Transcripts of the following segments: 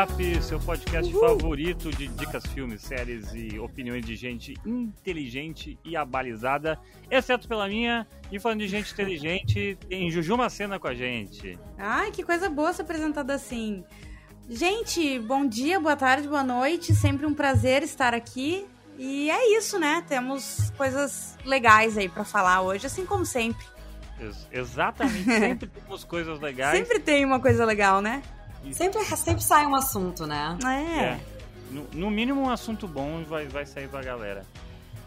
Up, seu podcast Uhul. favorito de dicas, filmes, séries e opiniões de gente inteligente e abalizada, exceto pela minha. E falando de gente inteligente, tem Juju Macena com a gente. Ai, que coisa boa ser apresentada assim. Gente, bom dia, boa tarde, boa noite. Sempre um prazer estar aqui. E é isso, né? Temos coisas legais aí para falar hoje, assim como sempre. Ex exatamente, sempre temos coisas legais. Sempre tem uma coisa legal, né? Sempre, sempre sai um assunto, né? É. é. No, no, mínimo um assunto bom vai, vai sair pra galera.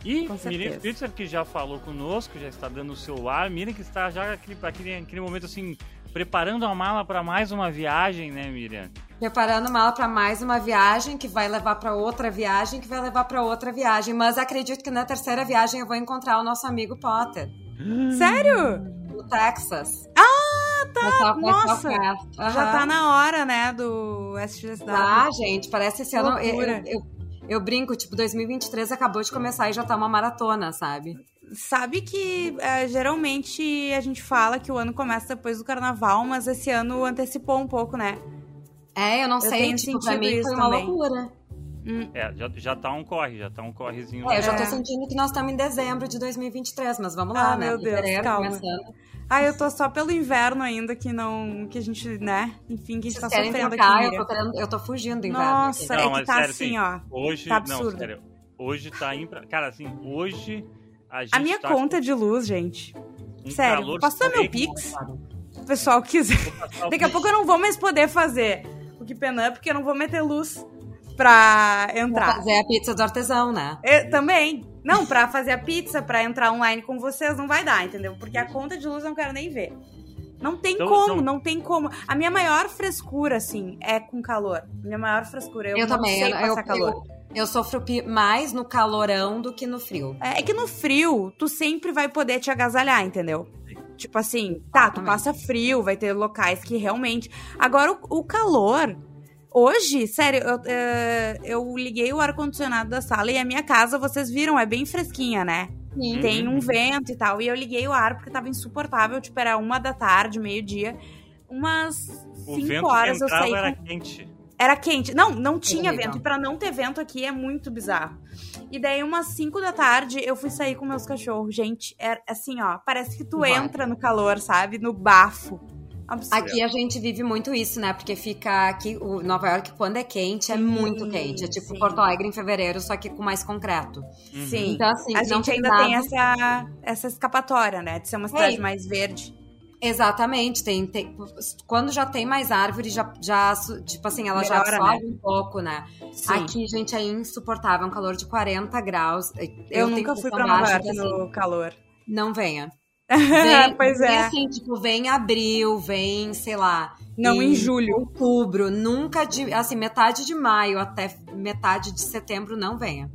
E Miriam Spitzer, que já falou conosco, já está dando o seu ar. Miriam que está já aquele, aquele, aquele momento assim, preparando a mala para mais uma viagem, né, Miriam? Preparando a mala para mais uma viagem, que vai levar para outra viagem, que vai levar para outra viagem. Mas acredito que na terceira viagem eu vou encontrar o nosso amigo Potter. Sério? No Texas. Ah! Tá. Nossa, uhum. já tá na hora, né, do SXSW. Ah, gente, parece esse ano. Eu, eu, eu, brinco, tipo, 2023 acabou de começar e já tá uma maratona, sabe? Sabe que é, geralmente a gente fala que o ano começa depois do carnaval, mas esse ano antecipou um pouco, né? É, eu não eu sei, tipo, pra mim foi uma também. loucura. Hum. É, já, já tá um corre, já tá um correzinho. É, eu já tô é. sentindo que nós estamos em dezembro de 2023, mas vamos lá, ah, né? Meu Deus, calma. Começando. Ah, eu tô só pelo inverno ainda, que não. Que a gente, né? Enfim, que a gente Vocês tá sofrendo trocar, aqui. Eu tô, querendo, eu tô fugindo do inverno. Nossa, aqui. é que tá sério, assim, ó. Hoje. Tá absurdo. Não, sério. Hoje tá impra... Cara, assim, hoje. A, gente a minha tá conta com... de luz, gente. Um sério, posso dar meu Pix? O pessoal quiser. Daqui a pouco eu não vou mais poder fazer o Keep Up, porque eu não vou meter luz pra entrar. Vou fazer a pizza do artesão, né? Eu, também. Não, pra fazer a pizza, pra entrar online com vocês, não vai dar, entendeu? Porque a conta de luz eu não quero nem ver. Não tem então, como, então... não tem como. A minha maior frescura, assim, é com calor. Minha maior frescura. Eu, eu não também, sei eu, passar eu, calor. Eu... Eu sofro mais no calorão do que no frio. É, é, que no frio, tu sempre vai poder te agasalhar, entendeu? Tipo assim, tá, tu passa frio, vai ter locais que realmente. Agora, o, o calor, Hoje, sério, eu, uh, eu liguei o ar-condicionado da sala e a minha casa, vocês viram, é bem fresquinha, né? Sim. Tem um vento e tal. E eu liguei o ar porque tava insuportável. Tipo, era uma da tarde, meio-dia. Umas o cinco horas eu saí. Era com... quente. Era quente. Não, não tinha vento. E pra não ter vento aqui é muito bizarro. E daí, umas 5 da tarde, eu fui sair com meus cachorros. Gente, era assim, ó. Parece que tu Vai. entra no calor, sabe? No bafo. Absurdo. Aqui a gente vive muito isso, né? Porque fica aqui, o Nova York, quando é quente, é muito quente. É tipo sim. Porto Alegre em fevereiro, só que com mais concreto. Uhum. Sim. Então, assim, a gente ainda nada... tem essa, essa escapatória, né? De ser uma cidade Ei. mais verde. Exatamente, tem, tem, quando já tem mais árvore, já, já tipo assim, ela Melhora, já absorve né? um pouco, né? Sim. Aqui, gente, é insuportável, é um calor de 40 graus. Eu, eu nunca fui pra Nova York no assim, calor. Não venha. Vem, pois é. assim, tipo, vem abril, vem, sei lá. Não, em, em julho. Outubro, nunca de. Assim, metade de maio até metade de setembro não venha.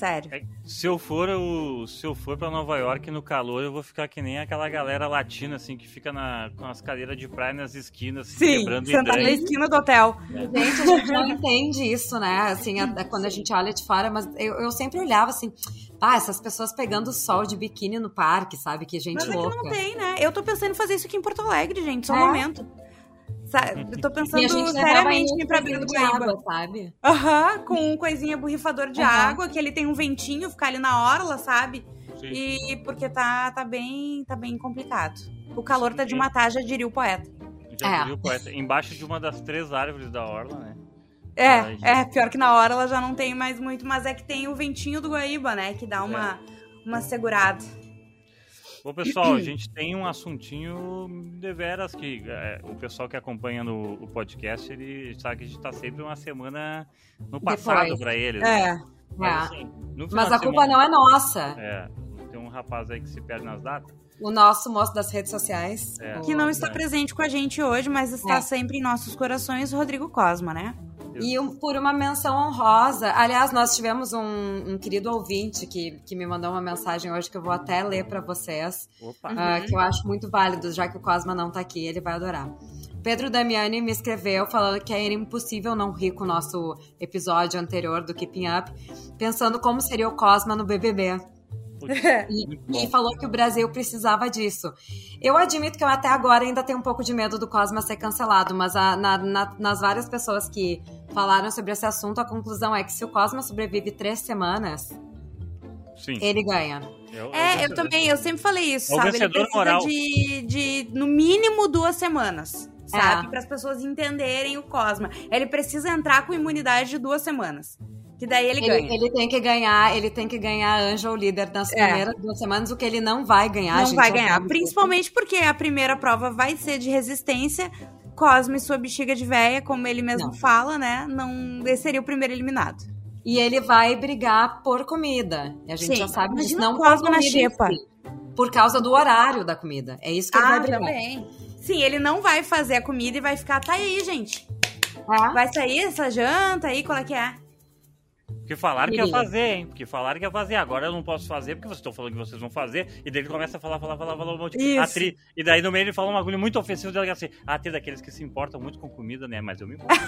Sério. É, se eu for o, se eu for para Nova York no calor, eu vou ficar que nem aquela galera latina assim que fica na, com as cadeiras de praia nas esquinas, assim, Sim, quebrando sentar na esquina do hotel. É. Gente, a gente não entende isso, né? Assim, a, quando a gente olha de fora, mas eu, eu sempre olhava assim, ah, essas pessoas pegando sol de biquíni no parque, sabe? Que gente Mas louca. É que não tem, né? Eu tô pensando em fazer isso aqui em Porto Alegre, gente, só um é. momento. Sabe? Eu tô pensando seriamente em ir pra Beira do Guaíba. sabe? Aham, uhum, com um coisinha borrifador de uhum. água, que ele tem um ventinho, ficar ali na orla, sabe? Sim. E porque tá, tá, bem, tá bem complicado. O calor Sim. tá de matar, já diria o poeta. Já é. diria o poeta. Embaixo de uma das três árvores da orla, né? É, é, pior que na hora ela já não tem mais muito, mas é que tem o ventinho do Guaíba, né? Que dá uma, é. uma segurada. Bom, pessoal, a gente tem um assuntinho de veras que é, o pessoal que acompanha no o podcast, ele sabe que a gente tá sempre uma semana no passado para eles. É. Né? Mas, é. assim, Mas a culpa semana, não é nossa. É. Tem um rapaz aí que se perde nas datas. O nosso moço das redes sociais. É, que não está presente com a gente hoje, mas está é. sempre em nossos corações, Rodrigo Cosma, né? E um, por uma menção honrosa. Aliás, nós tivemos um, um, querido ouvinte que, que me mandou uma mensagem hoje que eu vou até ler para vocês. Opa. Uh, que eu acho muito válido, já que o Cosma não tá aqui, ele vai adorar. Pedro Damiani me escreveu falando que era impossível não rir com o nosso episódio anterior do Keeping Up, pensando como seria o Cosma no BBB. e, e, falou que o Brasil precisava disso. Eu admito que eu até agora ainda tenho um pouco de medo do Cosma ser cancelado, mas a, na, na, nas várias pessoas que falaram sobre esse assunto, a conclusão é que se o Cosma sobrevive três semanas, Sim. ele ganha. Eu, é, eu também, eu sempre falei isso, é sabe? Ele precisa moral. De, de, no mínimo, duas semanas, sabe? É. Para as pessoas entenderem o Cosma. Ele precisa entrar com imunidade de duas semanas. Que daí ele, ele ganha. Ele tem que ganhar, ele tem que ganhar Anjo líder nas é. primeiras duas semanas, o que ele não vai ganhar. Não vai ganhar, principalmente porque a primeira prova vai ser de resistência. Cosme e sua bexiga de véia, como ele mesmo não. fala, né? Não, seria o primeiro eliminado. E ele vai brigar por comida. E a gente Sim. já sabe disso. Não por comida na xepa. Si, por causa do horário da comida. É isso que ele ah, vai brigar. Também. Sim, ele não vai fazer a comida e vai ficar, tá aí, gente. É? Vai sair essa janta aí, qual é que é? Porque falaram que ia fazer, hein? Porque falaram que ia fazer. Agora eu não posso fazer porque vocês estão falando que vocês vão fazer. E daí ele começa a falar, falar, falar, falar um monte. Isso. E daí no meio ele fala um bagulho muito ofensivo dele assim. Ah, tem daqueles que se importam muito com comida, né? Mas eu me importo.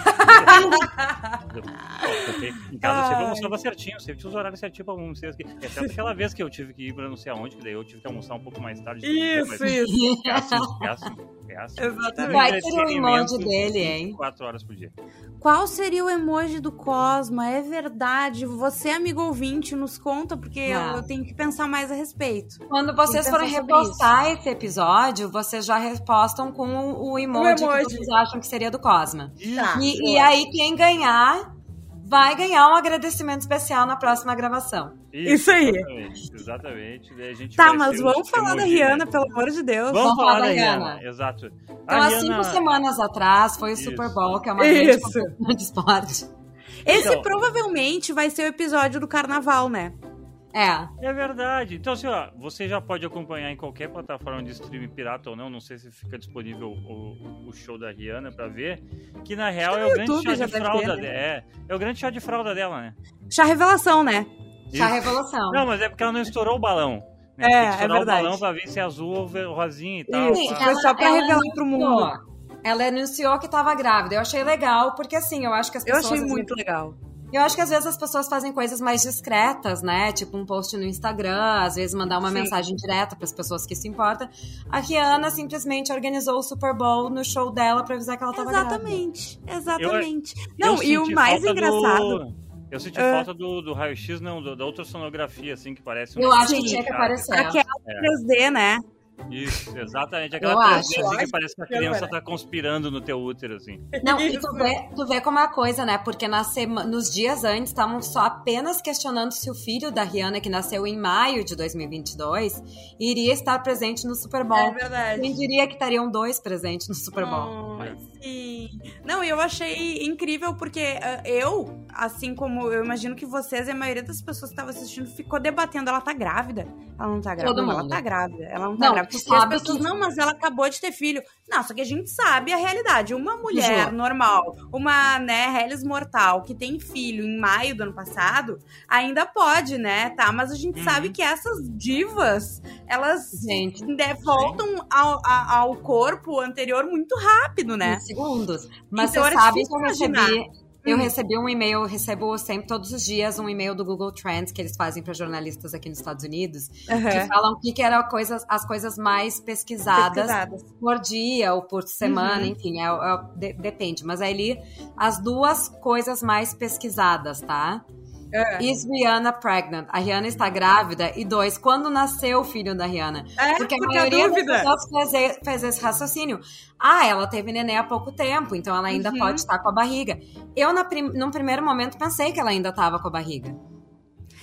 em casa eu sempre almoçava certinho, sempre tinha os horários certinhos pra almoçar. Exceto aquela vez que eu tive que ir pra não sei aonde, que daí eu tive que almoçar um pouco mais tarde. Isso, isso. É assim, é assim. Exatamente. Vai ter o emoji dele, hein? Quatro horas por dia. Qual seria o emoji do Cosma? É verdade. Você, amigo ouvinte, nos conta, porque eu, eu, tenho que pensar mais a respeito. Quando vocês forem repostar esse episódio, vocês já repostam com o emoji, o emoji. que vocês acham que seria do Cosma. Tá. E, e aí, quem ganhar vai ganhar um agradecimento especial na próxima gravação. Isso, Isso aí. Exatamente. exatamente. tá, mas vamos falar da Rihanna, pelo amor de Deus. Vamos, vamos falar, da Rihanna. Rihanna. Exato. Então, há cinco semanas atrás foi o Isso. Super Bowl, que é uma grande de esporte. Esse então, provavelmente vai ser o episódio do carnaval, né? É. É verdade. Então, assim, ó, você já pode acompanhar em qualquer plataforma de streaming pirata ou não, não sei se fica disponível o, o show da Rihanna pra ver, que na real é o grande YouTube chá de fralda dela. É, é o grande chá de fralda dela, né? Chá revelação, né? Isso. Chá revelação. Não, mas é porque ela não estourou o balão. Né? É, é verdade. o balão pra ver se é azul ou rosinha e tal. Isso, foi só pra revelar pro mundo. Ela anunciou que tava grávida. Eu achei legal, porque assim, eu acho que as pessoas... Eu achei muito legal. Eu acho que às vezes as pessoas fazem coisas mais discretas, né? Tipo um post no Instagram, às vezes mandar uma Sim. mensagem direta para as pessoas que se importam. A Rihanna simplesmente organizou o Super Bowl no show dela para avisar que ela tava Exatamente, grávida. exatamente. Eu, Não, eu e o mais engraçado. Do... Eu senti uh, falta do, do raio-x, não, do, da outra sonografia, assim, que parece. Um eu acho que tinha que aparecer. Aquela é. 3D, né? Isso, exatamente. Aquela coisa que parece que a criança tá conspirando no teu útero, assim. Não, e tu vê, tu vê como é a coisa, né? Porque na sema, nos dias antes estavam só apenas questionando se o filho da Rihanna, que nasceu em maio de 2022, iria estar presente no Super Bowl. É verdade. Quem diria que estariam dois presentes no Super Bowl? Oh, sim. Não, eu achei incrível porque uh, eu, assim como eu imagino que vocês e a maioria das pessoas que estavam assistindo ficou debatendo, ela tá grávida. Ela não tá grávida. Todo mundo. Ela tá grávida. Ela não tá não, grávida. Tu sabe pessoas, que... não, mas ela acabou de ter filho. Não, só que a gente sabe a realidade. Uma mulher normal, uma, né, Hellis mortal, que tem filho em maio do ano passado, ainda pode, né, tá? Mas a gente uhum. sabe que essas divas, elas gente, né, voltam ao, ao, corpo anterior muito rápido, né? Em segundos. Mas então, você sabe que eu recebi eu uhum. recebi um e-mail, eu recebo sempre, todos os dias, um e-mail do Google Trends que eles fazem para jornalistas aqui nos Estados Unidos, uhum. que falam o que, que eram coisas, as coisas mais pesquisadas, pesquisadas, por dia ou por semana, uhum. enfim, é, é, de, depende. Mas aí as duas coisas mais pesquisadas, tá? É. Is Rihanna pregnant? A Rihanna está grávida. E dois, quando nasceu o filho da Rihanna? É, porque a maioria das pessoas faz, faz esse raciocínio. Ah, ela teve neném há pouco tempo, então ela ainda uhum. pode estar com a barriga. Eu, na prim, num primeiro momento, pensei que ela ainda estava com a barriga.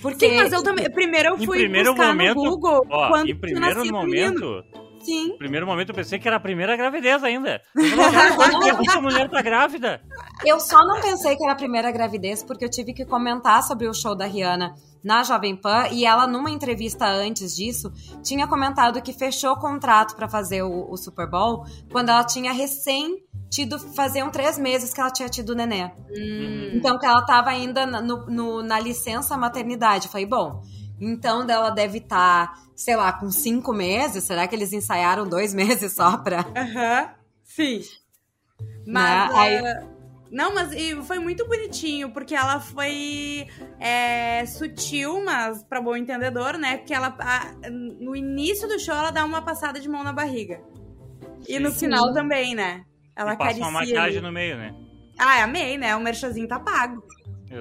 Porque, Sim, mas eu também. Primeiro eu fui primeiro buscar momento, no Google. Ó, quando em primeiro momento. Sim. No primeiro momento eu pensei que era a primeira gravidez ainda. Eu a mulher tá grávida. Eu só não pensei que era a primeira gravidez porque eu tive que comentar sobre o show da Rihanna na Jovem Pan e ela numa entrevista antes disso tinha comentado que fechou o contrato para fazer o, o, Super Bowl quando ela tinha recém tido faziam três meses que ela tinha tido o nenê. Hum. Então que ela tava ainda no, no, na licença maternidade. falei, bom, então ela deve estar, tá, sei lá, com cinco meses. Será que eles ensaiaram dois meses só pra. Aham, uhum. sim. Né? Mas. Né? Aí, Não, mas foi muito bonitinho, porque ela foi é, sutil, mas para bom entendedor, né? Porque ela, a, no início do show, ela dá uma passada de mão na barriga. Sim. E no final também, né? Ela e passa uma maquiagem ali. no meio, né? Ah, amei, né? O merchazinho tá pago.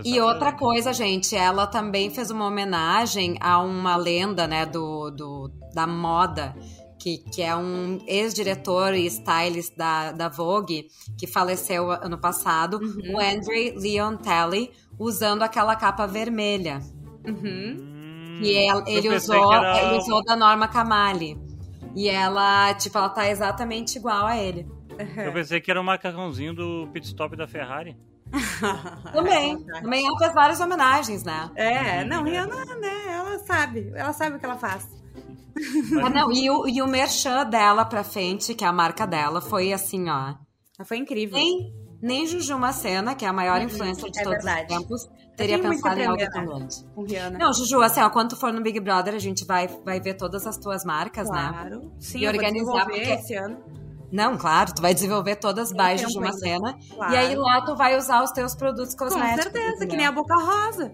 E outra coisa, gente, ela também fez uma homenagem a uma lenda, né, do, do da moda, que, que é um ex-diretor e stylist da, da Vogue, que faleceu ano passado, uhum. o Andre Leon Talley, usando aquela capa vermelha. Uhum. E ele, ele usou, era... ele usou da Norma Kamali. E ela, tipo, ela tá exatamente igual a ele. Eu pensei que era o macarrãozinho do pit stop da Ferrari. também. também ela fez várias homenagens, né? É, não, Rihanna, né, ela sabe. Ela sabe o que ela faz. ah, não, e o, e o merchan dela pra frente, que é a marca dela, foi assim, ó. Foi incrível. Nem, nem Juju Macena, que é a maior uhum, influencer de é todos verdade. os tempos, teria pensado em algo tão grande. Não, Juju, assim, ó, quando tu for no Big Brother, a gente vai, vai ver todas as tuas marcas, claro. né? Claro. Sim, e organizar porque... esse ano. Não, claro, tu vai desenvolver todas as baixas de uma cena. Claro. E aí lá tu vai usar os teus produtos cosméticos. Com certeza, que nem a Boca Rosa.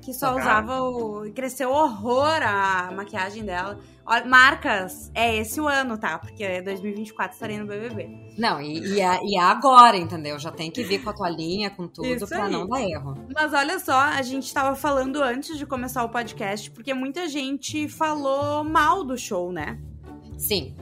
Que só usava o. Cresceu horror a maquiagem dela. Olha, marcas, é esse o ano, tá? Porque 2024 estarei no BBB. Não, e, e, é, e é agora, entendeu? Já tem que vir com a tua linha, com tudo, Isso pra aí. não dar erro. Mas olha só, a gente tava falando antes de começar o podcast, porque muita gente falou mal do show, né? Sim.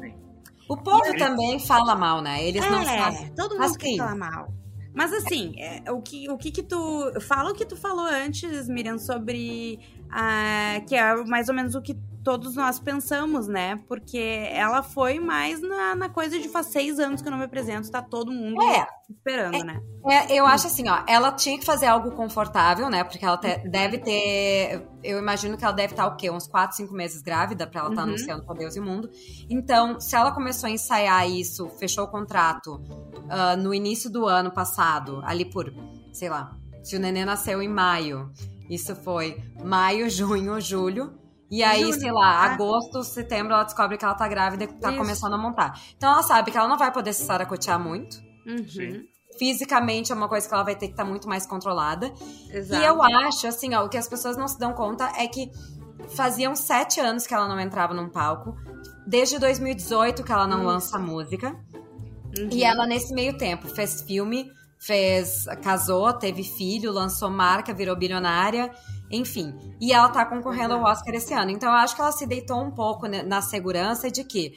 O povo e também fala mal, né? Eles é, não sabem. Todo mundo assim, fala mal. Mas assim, é, o, que, o que que tu... Fala o que tu falou antes, Miriam, sobre... Uh, que é mais ou menos o que todos nós pensamos, né? Porque ela foi mais na, na coisa de faz seis anos que eu não me apresento, tá todo mundo é, esperando, é, né? É, eu acho assim, ó, ela tinha que fazer algo confortável, né? Porque ela te, deve ter. Eu imagino que ela deve estar o quê? Uns quatro, cinco meses grávida pra ela estar tá uhum. anunciando pra Deus e o mundo. Então, se ela começou a ensaiar isso, fechou o contrato uh, no início do ano passado, ali por, sei lá, se o neném nasceu em maio. Isso foi maio, junho, julho. E aí, Júlio, sei lá, ah. agosto, setembro, ela descobre que ela tá grávida e tá Isso. começando a montar. Então ela sabe que ela não vai poder se saracotear muito. Uhum. Fisicamente é uma coisa que ela vai ter que estar tá muito mais controlada. Exato. E eu acho, assim, ó, o que as pessoas não se dão conta é que faziam sete anos que ela não entrava num palco. Desde 2018 que ela não uhum. lança música. Uhum. E ela, nesse meio tempo, fez filme, fez. casou, teve filho, lançou marca, virou bilionária. Enfim. E ela tá concorrendo ao Oscar esse ano. Então eu acho que ela se deitou um pouco na segurança de que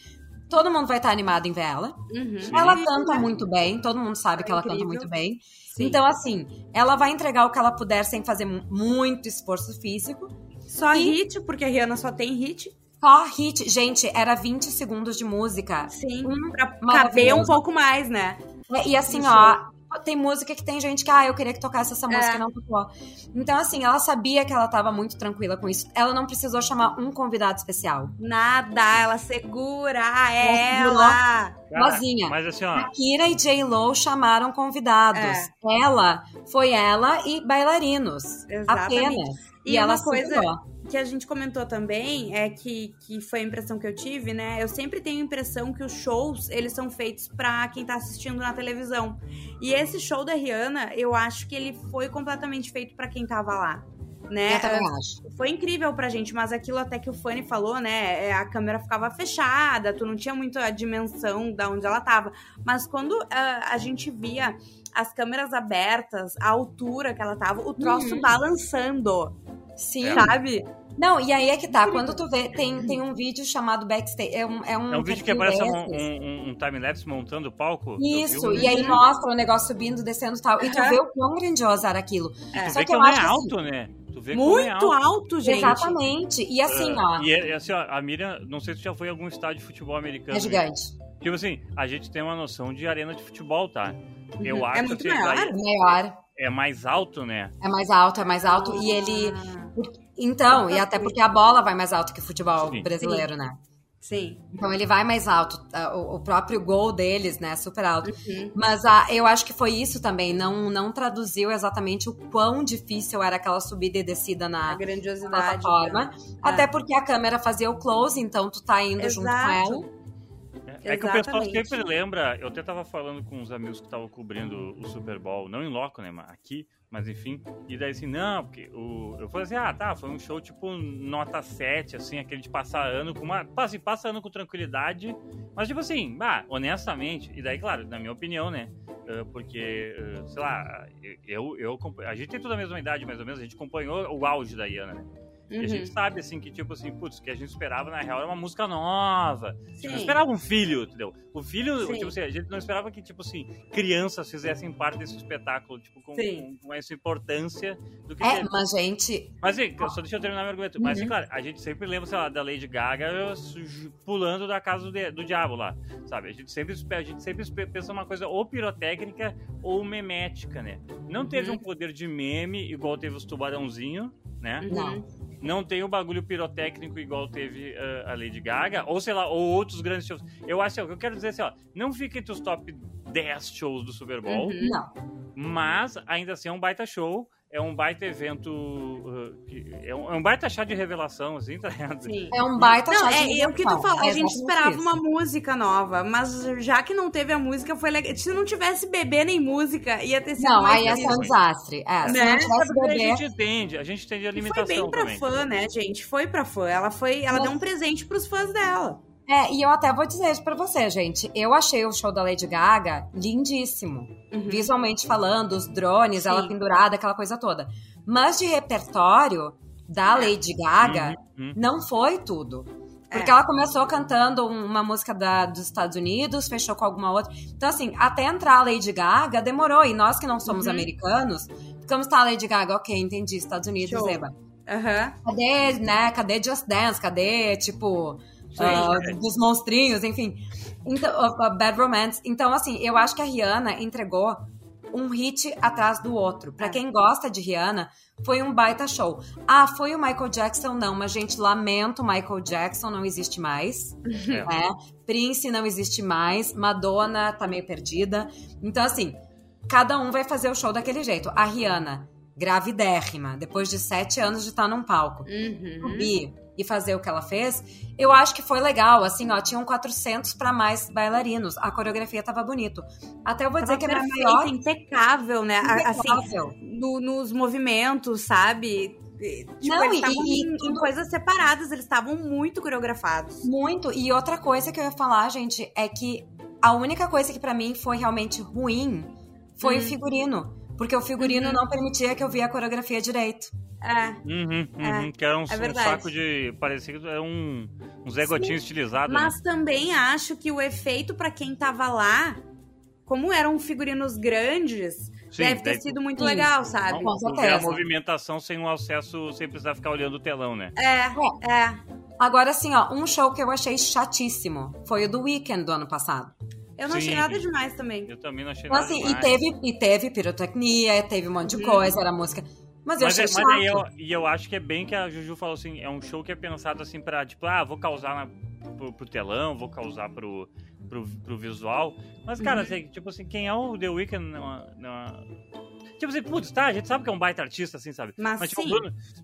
todo mundo vai estar animado em ver ela. Uhum. Ela canta muito bem, todo mundo sabe é que ela incrível. canta muito bem. Sim. Então, assim, ela vai entregar o que ela puder sem fazer muito esforço físico. Só e... hit, porque a Rihanna só tem hit. Só hit. Gente, era 20 segundos de música. Sim, um pra caber um pouco mais, né? É, e assim, ó, tem música que tem gente que, ah, eu queria que tocasse essa música é. e não tocou. Então, assim, ela sabia que ela tava muito tranquila com isso. Ela não precisou chamar um convidado especial. Nada, ela segura ela. ela. Sozinha. Mas assim, ó. Kira e J. Lo chamaram convidados. É. Ela foi ela e bailarinos. Exatamente. Apenas. E, e ela uma coisa. Segurou que a gente comentou também é que, que foi a impressão que eu tive, né? Eu sempre tenho a impressão que os shows, eles são feitos para quem tá assistindo na televisão. E esse show da Rihanna, eu acho que ele foi completamente feito para quem tava lá. Né? Foi incrível pra gente, mas aquilo até que o Fanny falou, né? É, a câmera ficava fechada, tu não tinha muito a dimensão da onde ela tava. Mas quando uh, a gente via as câmeras abertas, a altura que ela tava, o troço uhum. balançando. Sim. Sabe? Não, e aí é que tá. Quando tu vê, tem, tem um vídeo chamado Backstage. É um, é um, é um vídeo que aparece um, um, um time-lapse montando o palco. Isso, e aí mostra o negócio subindo, descendo e tal. E tu vê o quão grandioso era aquilo. Tu Só vê que, que não é alto, assim, né? Tu vê muito é alto. alto. gente. Exatamente. E assim, uh, ó. E é, assim, ó, a Miriam, não sei se já foi em algum estádio de futebol americano. É gigante. Tipo assim, a gente tem uma noção de arena de futebol, tá? Eu uhum. acho é muito que maior. Daí, maior. É mais alto, né? É mais alto, é mais alto. Ah. E ele. Então, e até porque a bola vai mais alto que o futebol Sim. brasileiro, Sim. né? Sim. Então ele vai mais alto, o, próprio gol deles, né, super alto. Uhum. Mas a, eu acho que foi isso também, não, não traduziu exatamente o quão difícil era aquela subida e descida na, a grandiosidade, plataforma. Né? Até é. porque a câmera fazia o close, então tu tá indo Exato. junto com ela. É, é que o pessoal sempre lembra. Eu até tava falando com uns amigos que estavam cobrindo o Super Bowl, não em loco, né? Mas aqui, mas enfim. E daí assim, não, porque o, eu falei assim, ah, tá, foi um show tipo nota 7, assim, aquele de passar ano com uma. Assim, passa ano com tranquilidade. Mas tipo assim, ah, honestamente, e daí, claro, na minha opinião, né? Porque, sei lá, eu, eu, a gente tem toda a mesma idade, mais ou menos, a gente acompanhou o auge da Iana, né? Uhum. E a gente uhum. sabe, assim, que tipo assim, putz, que a gente esperava, na real, era uma música nova. Tipo, não esperava um filho, entendeu? O filho, Sim. tipo assim, a gente não esperava que, tipo assim, crianças fizessem parte desse espetáculo, tipo, com, com, com essa importância do que. É, mas gente. Mas, assim, só deixa eu terminar meu argumento. Uhum. Mas, assim, claro, a gente sempre lembra, sei lá, da Lady Gaga pulando da casa do, do diabo lá, sabe? A gente sempre, a gente sempre pensa uma coisa ou pirotécnica ou memética, né? Não teve uhum. um poder de meme igual teve os tubarãozinho, né? Não não tem o bagulho pirotécnico igual teve uh, a Lady Gaga, ou sei lá, ou outros grandes shows. Eu acho, eu quero dizer assim, ó, não fica entre os top 10 shows do Super Bowl. Uhum. Não. Mas ainda assim é um baita show é um baita evento. Uh, é, um, é, um, baita chá de revelação, assim, tá ligado? Sim. É um baita não, chá é, de É o que tu falou, é a gente esperava isso. uma música nova, mas já que não teve a música, foi legal. Se não tivesse bebê nem música, ia ter sido Não, aí ia ser um desastre. É, se né? não tivesse bebê... A gente entende, a gente entende a limitação e foi bem pra também. fã, né, gente? Foi pra fã. Ela foi, ela deu um presente pros fãs dela. É, e eu até vou dizer isso pra você, gente. Eu achei o show da Lady Gaga lindíssimo. Uhum. Visualmente falando, os drones, Sim. ela pendurada, aquela coisa toda. Mas de repertório da Lady Gaga, uhum, uhum. não foi tudo. Porque é. ela começou cantando uma música da, dos Estados Unidos, fechou com alguma outra. Então, assim, até entrar a Lady Gaga demorou. E nós que não somos uhum. americanos, ficamos, tá, Lady Gaga, ok, entendi, Estados Unidos, Eba. Uhum. Cadê, né? Cadê Just Dance? Cadê, tipo, uh, dos monstrinhos, enfim. Então, uh, Bad Romance. Então, assim, eu acho que a Rihanna entregou um hit atrás do outro. Para é. quem gosta de Rihanna, foi um baita show. Ah, foi o Michael Jackson? Não, mas gente, lamento, Michael Jackson não existe mais. É. Né? Prince não existe mais. Madonna tá meio perdida. Então, assim, cada um vai fazer o show daquele jeito. A Rihanna, gravidérrima, depois de sete anos de estar num palco. Uhum. E e fazer o que ela fez, eu acho que foi legal. Assim, ó, tinham 400 para mais bailarinos. A coreografia tava bonito. Até eu vou tava dizer que era maior. impecável, né? Impecável. Assim, no, nos movimentos, sabe? Tipo, não, eles e, em, em coisas separadas, eles estavam muito coreografados. Muito. E outra coisa que eu ia falar, gente, é que a única coisa que para mim foi realmente ruim foi hum. o figurino. Porque o figurino uhum. não permitia que eu via a coreografia direito. É. Uhum, uhum, é. Que era um, é um, saco de. Parecia que era um, um Zé Gotinho estilizado. Mas né? também acho que o efeito para quem tava lá, como eram figurinos grandes, Sim, deve ter sido muito sim. legal, sabe? Com certeza. a movimentação sem o acesso, sem precisar ficar olhando o telão, né? É, é. Agora, assim, ó, um show que eu achei chatíssimo foi o do Weekend do ano passado. Eu não Sim. achei nada demais também. Eu também não achei então, nada assim, demais. E teve, e teve pirotecnia, teve um monte de hum. coisa, era música. Mas eu mas, achei é, mas eu, E eu acho que é bem que a Juju falou assim, é um show que é pensado assim pra, tipo, ah, vou causar na, pro, pro telão, vou causar pro, pro, pro visual. Mas, cara, uhum. assim, tipo assim, quem é o The Weeknd numa, numa, Tipo assim, putz, tá, a gente sabe que é um baita artista, assim, sabe? Mas, mas, tipo,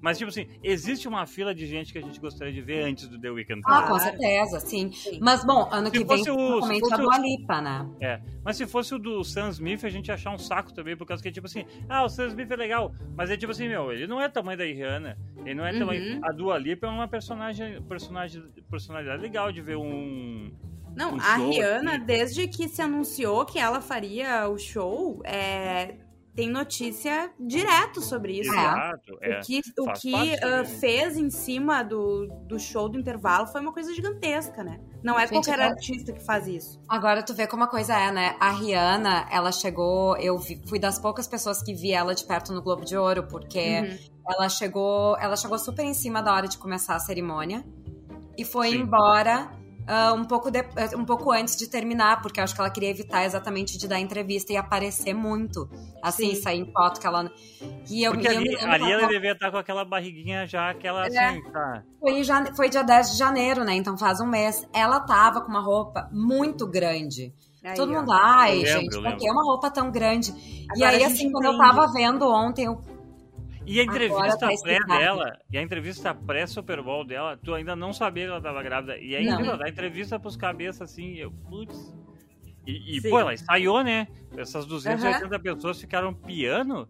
mas, tipo assim, existe uma fila de gente que a gente gostaria de ver antes do The Weeknd. Ah, com certeza, sim. sim. Mas, bom, ano se que vem, o, provavelmente a Dua Lipa, né? É, mas se fosse o do Sam Smith, a gente ia achar um saco também, por causa que, tipo assim, ah, o Sam Smith é legal, mas é tipo assim, meu, ele não é tamanho da Rihanna, ele não é uhum. tamanho... A Dua Lipa é uma personagem, personagem, personalidade legal de ver um... Não, um a Rihanna, aqui. desde que se anunciou que ela faria o show, é, tem notícia direto sobre isso. Exato, é. O que, o que uh, fez em cima do, do show do intervalo foi uma coisa gigantesca, né? Não é Gente, qualquer artista que faz isso. Agora tu vê como a coisa é, né? A Rihanna, ela chegou. Eu vi, fui das poucas pessoas que vi ela de perto no Globo de Ouro, porque uhum. ela chegou. Ela chegou super em cima da hora de começar a cerimônia. E foi Sim. embora Uh, um, pouco de, eh, um pouco antes de terminar, porque eu acho que ela queria evitar exatamente de dar entrevista e aparecer muito. Assim, Sim. sair em foto que ela. E eu, porque ali, eu ali ela devia estar com aquela barriguinha já, aquela é, assim, tá. Foi, já, foi dia 10 de janeiro, né? Então faz um mês. Ela tava com uma roupa muito grande. Aí, Todo mundo, ai, gente, por que uma roupa tão grande? Agora e aí, assim, quando eu tava vendo ontem, eu E a entrevista tá pré dela, e a entrevista pré-Super Bowl dela, tu ainda não sabia que ela tava grávida. E aí, ela dá entrevista pros cabeças assim, eu, putz. E, e pô, ela ensaiou, né? Essas 280 uhum. pessoas ficaram piano.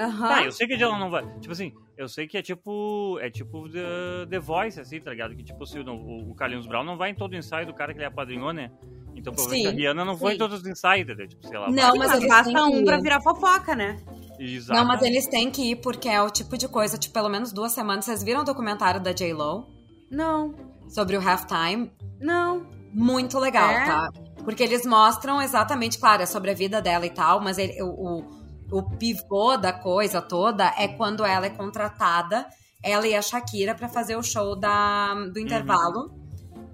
Uhum. Tá, eu sei que ela não vai. Tipo assim, eu sei que é tipo. É tipo The, The Voice, assim, tá ligado? Que tipo, se o, o Carlinhos Brown não vai em todo o ensaio do cara que ele apadrinhou, né? Então, provavelmente a Rihanna não foi em todos os ensaios, entendeu? Tipo, sei lá. Não, mas eles basta um pra virar fofoca, né? Exato. Não, mas eles têm que ir porque é o tipo de coisa, tipo, pelo menos duas semanas. Vocês viram o documentário da J-Lo? Não. Sobre o halftime? Não. Muito legal, é? tá? Porque eles mostram exatamente, claro, é sobre a vida dela e tal, mas ele, o, o o pivô da coisa toda é quando ela é contratada, ela e a Shakira, para fazer o show da, do uhum. intervalo uhum.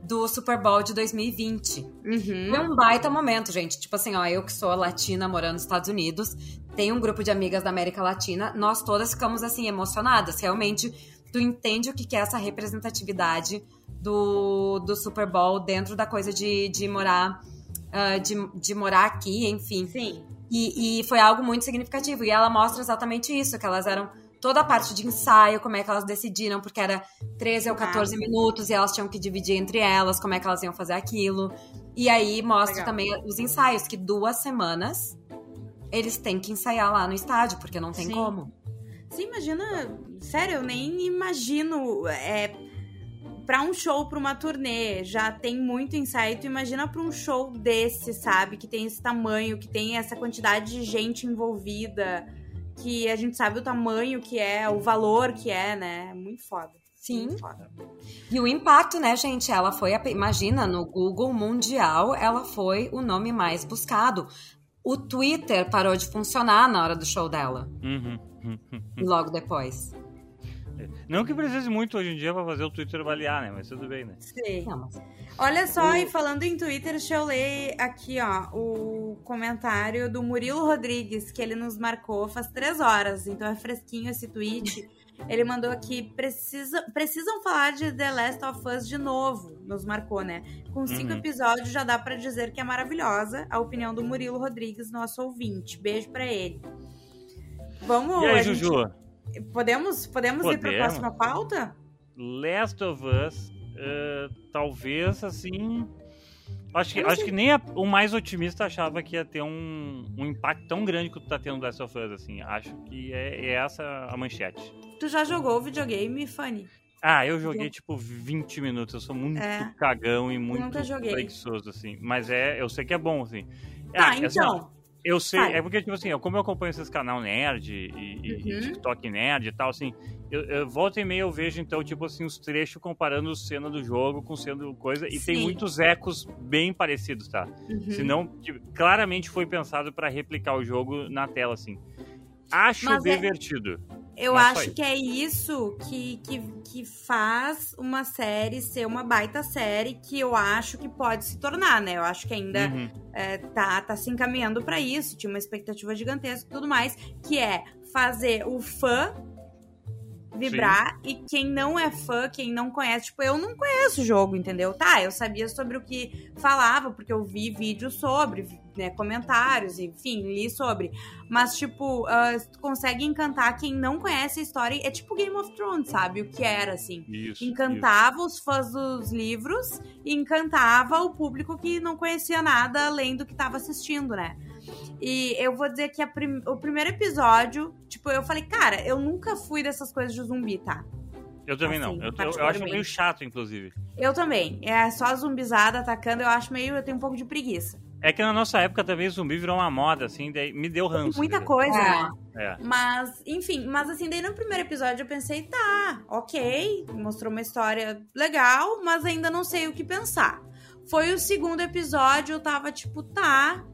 Do Super Bowl de 2020. Uhum. É um baita momento, gente. Tipo assim, ó, eu que sou latina morando nos Estados Unidos, tem um grupo de amigas da América Latina, nós todas ficamos assim, emocionadas. Realmente, tu entende o que é essa representatividade do, do Super Bowl dentro da coisa de, de morar. Uh, de, de morar aqui, enfim. Sim. E, e foi algo muito significativo. E ela mostra exatamente isso, que elas eram toda a parte de ensaio, como é que elas decidiram, porque era 13 ou 14 ah. minutos e elas tinham que dividir entre elas, como é que elas iam fazer aquilo. E aí mostra também os ensaios, que duas semanas eles têm que ensaiar lá no estádio, porque não tem Sim. como. Sim, imagina. Sério, eu nem imagino. É, para um show, para uma turnê, já tem muito ensaio. Tu imagina para um show desse, sabe? Que tem esse tamanho, que tem essa quantidade de gente envolvida, que a gente sabe o tamanho que é, o valor que é, né? Muito foda. Sim. Muito foda. E o impacto, né, gente? Ela foi, imagina, no Google Mundial, ela foi o nome mais buscado. O Twitter parou de funcionar na hora do show dela. Uhum. Logo depois. Não que precise muito hoje em dia pra fazer o Twitter avaliar, né? Mas tudo bem, né? Sim. Olha só, e falando em Twitter, deixa eu ler aqui, ó, o comentário do Murilo Rodrigues, que ele nos marcou faz três horas, então é fresquinho esse tweet. Ele mandou aqui, precisa, precisam falar de The Last of Us de novo, nos marcou, né? Com cinco uhum. episódios já dá para dizer que é maravilhosa a opinião do Murilo Rodrigues, nosso ouvinte. Beijo para ele. Vamos, e aí, Juju? Podemos, podemos, podemos. ir para a próxima pauta? Last of Us, uh, talvez assim. Acho que, acho que nem a, o mais otimista achava que ia ter um, um impacto tão grande que tu tá tendo Last of Us, assim. Acho que é, é essa a manchete. Tu já jogou o videogame, Fanny? Ah, eu joguei tipo 20 minutos. Eu sou muito é. cagão e muito preguiçoso, assim. Mas é, eu sei que é bom, assim. Tá, ah, então. Eu sei, é porque, tipo assim, como eu acompanho esses canal nerd e, uhum. e TikTok nerd e tal, assim, eu, eu volta e meia eu vejo, então, tipo assim, os trechos comparando cena do jogo com cena do coisa, e Sim. tem muitos ecos bem parecidos, tá? Uhum. Senão, tipo, claramente foi pensado para replicar o jogo na tela, assim. Acho Mas é divertido. É... Eu acho que é isso que, que, que faz uma série ser uma baita série que eu acho que pode se tornar, né? Eu acho que ainda uhum. é, tá, tá se encaminhando para isso, tinha uma expectativa gigantesca e tudo mais, que é fazer o fã vibrar Sim. e quem não é fã, quem não conhece, tipo, eu não conheço o jogo, entendeu? Tá, eu sabia sobre o que falava, porque eu vi vídeos sobre, né, comentários, enfim, li sobre. Mas, tipo, uh, consegue encantar quem não conhece a história. É tipo Game of Thrones, sabe? O que era, assim. Isso, encantava isso. os fãs dos livros e encantava o público que não conhecia nada além do que estava assistindo, né? E eu vou dizer que prim o primeiro episódio, tipo, eu falei, cara, eu nunca fui dessas coisas de zumbi, tá? Eu também assim, não. Eu, eu, acho meio chato, inclusive. Eu também. É só zumbizada atacando, eu acho meio. Eu tenho um pouco de preguiça. É que na nossa época também zumbi virou uma moda, assim, daí me deu ranço. Muita coisa, é. né? É. Mas, enfim, mas assim, daí no primeiro episódio eu pensei, tá, ok, mostrou uma história legal, mas ainda não sei o que pensar. Foi o segundo episódio, eu tava tipo, tá,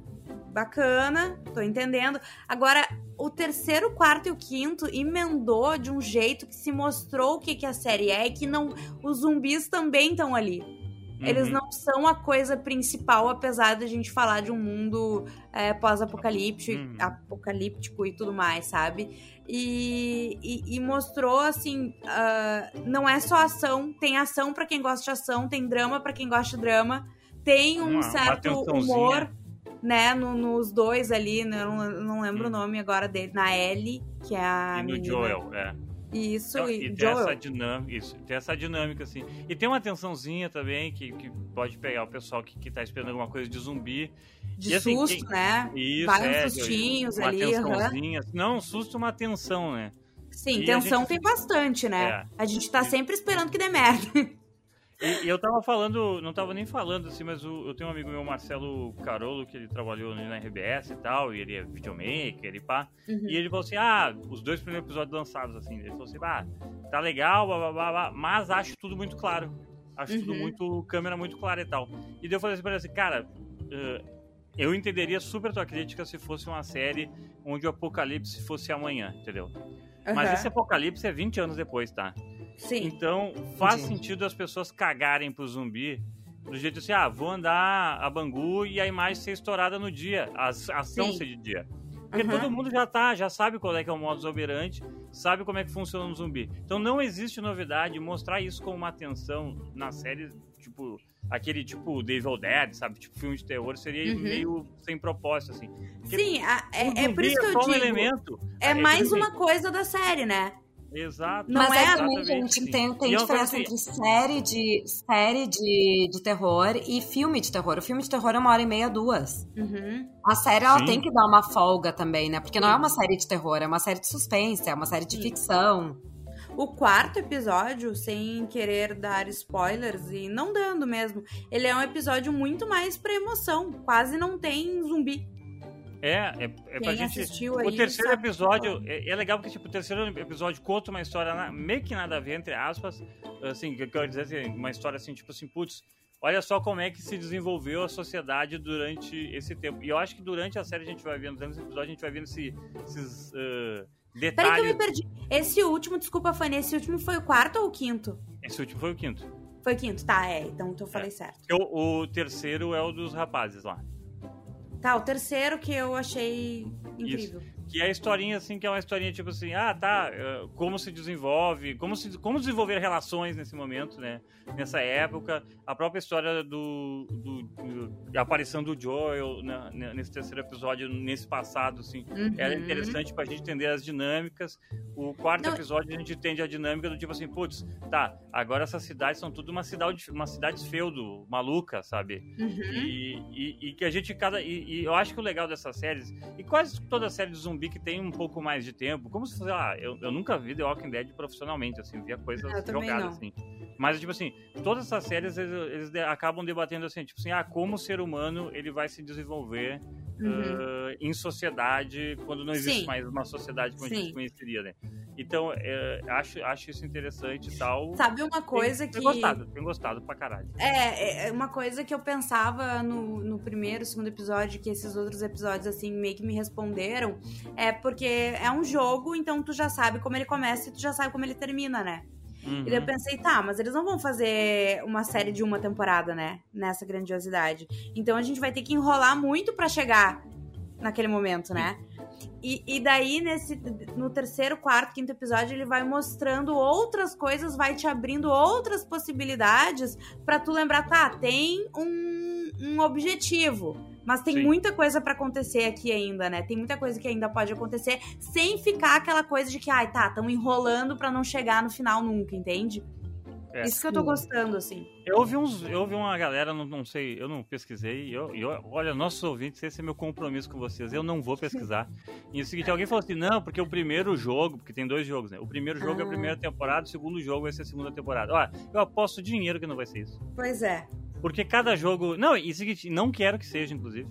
bacana, tô entendendo. Agora, o terceiro, quarto e o quinto emendou de um jeito que se mostrou o que, que a série é e que não os zumbis também estão ali. Uhum. Eles não são a coisa principal, apesar de a gente falar de um mundo é, pós-apocalíptico uhum. apocalíptico e tudo mais, sabe? E, e, e mostrou assim: uh, não é só ação, tem ação para quem gosta de ação, tem drama para quem gosta de drama, tem um uma, certo uma humor né, no, nos dois ali, né, não, não lembro hum. o nome agora dele, na Ellie, que é a. E no menina. Joel, é. Isso, então, e, e tem essa dinâmica, isso, tem essa dinâmica, assim. E tem uma tensãozinha também que, que pode pegar o pessoal que, que tá esperando alguma coisa de zumbi. De e, assim, susto, tem, né? Isso, Vários é, sustinhos uma ali. Uhum. Não, susto uma tensão, né? Sim, e tensão gente... tem bastante, né? É. A gente tá sempre esperando que dê merda. E, e, eu tava falando, não tava nem falando assim, mas o, eu tenho um amigo meu, Marcelo Carolo, que ele trabalhou na RBS e tal, e ele é videomaker e pá. Uhum. E ele falou assim: ah, os dois primeiros episódios lançados, assim. Ele falou assim: ah, tá legal, blá, blá, blá, blá mas acho tudo muito claro. Acho uhum. tudo muito. câmera muito clara e tal. E daí eu falei assim pra ele assim, cara. Uh, eu entenderia super tua crítica se fosse uma série onde o apocalipse fosse amanhã, entendeu? Uhum. Mas esse apocalipse é 20 anos depois, tá? Sim. Então, faz Sim. sentido as pessoas cagarem pro zumbi do jeito assim, ah, vou andar a Bangu e a imagem ser estourada no dia, a ação Sim. ser de dia. Porque uhum. todo mundo já tá, já sabe qual é que é o modus operandi, sabe como é que funciona um zumbi. Então não existe novidade mostrar isso com uma atenção na série, tipo, aquele tipo The Evil Dead, sabe? Tipo filme de terror, seria uhum. meio sem propósito, assim. Porque Sim, a, é, é por isso que eu digo. Um elemento, é, é mais uma coisa da série, né? Exato. Não Mas é também, gente, assim. tem, tem diferença entre série, de, série de, de terror e filme de terror. O filme de terror é uma hora e meia, duas. Uhum. A série, ela Sim. tem que dar uma folga também, né? Porque não é uma série de terror, é uma série de suspense, é uma série de Sim. ficção. O quarto episódio, sem querer dar spoilers e não dando mesmo, ele é um episódio muito mais pra emoção. Quase não tem zumbi. É, é, é pra gente. o terceiro episódio é, é, legal porque, tipo, o terceiro episódio conta uma história na, meio que nada a ver, entre aspas. Assim, que eu quero dizer assim, uma história assim, tipo assim, putz, olha só como é que se desenvolveu a sociedade durante esse tempo. E eu acho que durante a série a gente vai vendo, durante esse episódio, a gente vai vendo esse, esses. Uh, detalhes. Peraí que eu me perdi. Esse último, desculpa, Fanny, esse último foi o quarto ou o quinto? Esse último foi o quinto. Foi o quinto, tá, é. Então eu falei é. certo. O terceiro é o dos rapazes lá. Tá, o terceiro que eu achei incrível. Isso. Que é a historinha, assim, que é uma historinha tipo assim, ah, tá, eh, como se desenvolve, como, se, como desenvolver relações nesse momento, né? Nessa época. A própria história do, do, do a aparição do Joel né, nesse terceiro episódio, nesse passado, assim, uhum. era interessante pra gente entender as dinâmicas. O quarto Não. episódio a gente entende a dinâmica do tipo assim, putz, tá, agora essas cidades são tudo uma cidade, uma cidade feudo, maluca, sabe? Uhum. E, e, e, que a gente cada. E, e, eu acho que o legal dessas séries, e quase toda série de zumbi que tem um pouco mais de tempo, como se fosse, ah, eu, eu nunca vi The Walking Dead profissionalmente, assim, via coisas jogadas, assim. Mas, tipo assim, todas essas séries, eles, eles, acabam debatendo assim, tipo assim, ah, como o ser humano ele vai se desenvolver uhum. uh, em sociedade quando não existe Sim. mais uma sociedade como Sim. a gente conheceria, né? Então, é, acho, acho isso interessante e tal. Sabe uma coisa que... Tenho gostado, tenho gostado pra caralho. É, é, uma coisa que eu pensava no, no primeiro, segundo episódio, que esses outros episódios, assim, meio que me responderam, é porque é um jogo, então tu já sabe como ele começa e tu já sabe como ele termina, né? Uhum. E daí eu pensei, tá, mas eles não vão fazer uma série de uma temporada, né? Nessa grandiosidade. Então a gente vai ter que enrolar muito para chegar naquele momento, né? E, e daí, nesse, no terceiro, quarto, quinto episódio, ele vai mostrando outras coisas, vai te abrindo outras possibilidades para tu lembrar, tá, tem um, um objetivo. Mas tem Sim. muita coisa para acontecer aqui ainda, né? Tem muita coisa que ainda pode acontecer sem ficar aquela coisa de que, ai, tá, estão enrolando para não chegar no final nunca, entende? É. Isso que eu tô gostando, assim. Eu ouvi, uns, eu ouvi uma galera, não, não sei, eu não pesquisei. Eu, eu, olha, nossos ouvintes, esse é meu compromisso com vocês. Eu não vou pesquisar. e o seguinte, alguém falou assim: não, porque o primeiro jogo, porque tem dois jogos, né? O primeiro jogo ah. é a primeira ah. temporada, o segundo jogo vai ser a segunda temporada. Olha, eu aposto dinheiro que não vai ser isso. Pois é. Porque cada jogo. Não, e seguinte, não quero que seja, inclusive.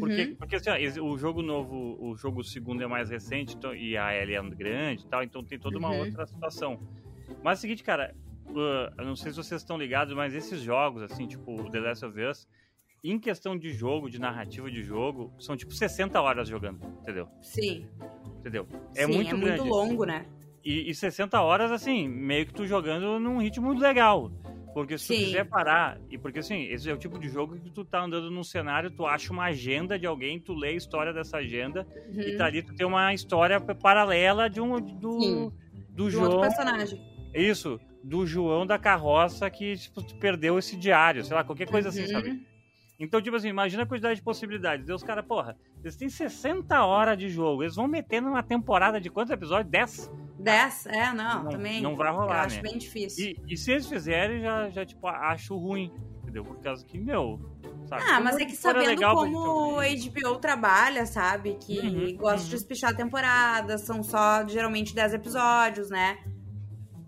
Porque, uhum. porque assim, ó, o jogo novo, o jogo segundo é mais recente então, e a L é grande e tal, então tem toda uma uhum. outra situação. Mas é o seguinte, cara, uh, não sei se vocês estão ligados, mas esses jogos, assim, tipo The Last of Us, em questão de jogo, de narrativa de jogo, são tipo 60 horas jogando, entendeu? Sim. Entendeu? É Sim, muito é grande. muito longo, né? E, e 60 horas, assim, meio que tu jogando num ritmo muito legal. Porque se Sim. tu quiser parar, e porque assim, esse é o tipo de jogo que tu tá andando num cenário, tu acha uma agenda de alguém, tu lê a história dessa agenda, uhum. e tá ali tu tem uma história paralela de um do, Sim. do João. Outro personagem. Isso, do João da carroça que tipo, perdeu esse diário, sei lá, qualquer coisa assim, uhum. assim, sabe? Então, tipo assim, imagina a quantidade de possibilidades. Deus, cara, porra, eles têm 60 horas de jogo. Eles vão meter numa temporada de quantos episódios? 10? 10? É, não, não, também. Não vai rolar, eu acho né? bem difícil. E, e, se eles fizerem, já, já, tipo, acho ruim. Entendeu? Por causa que, meu. Sabe? Ah, mas é que sabendo como o HBO trabalha, sabe? Que uhum, gosta uhum. de espichar temporadas, são só geralmente 10 episódios, né?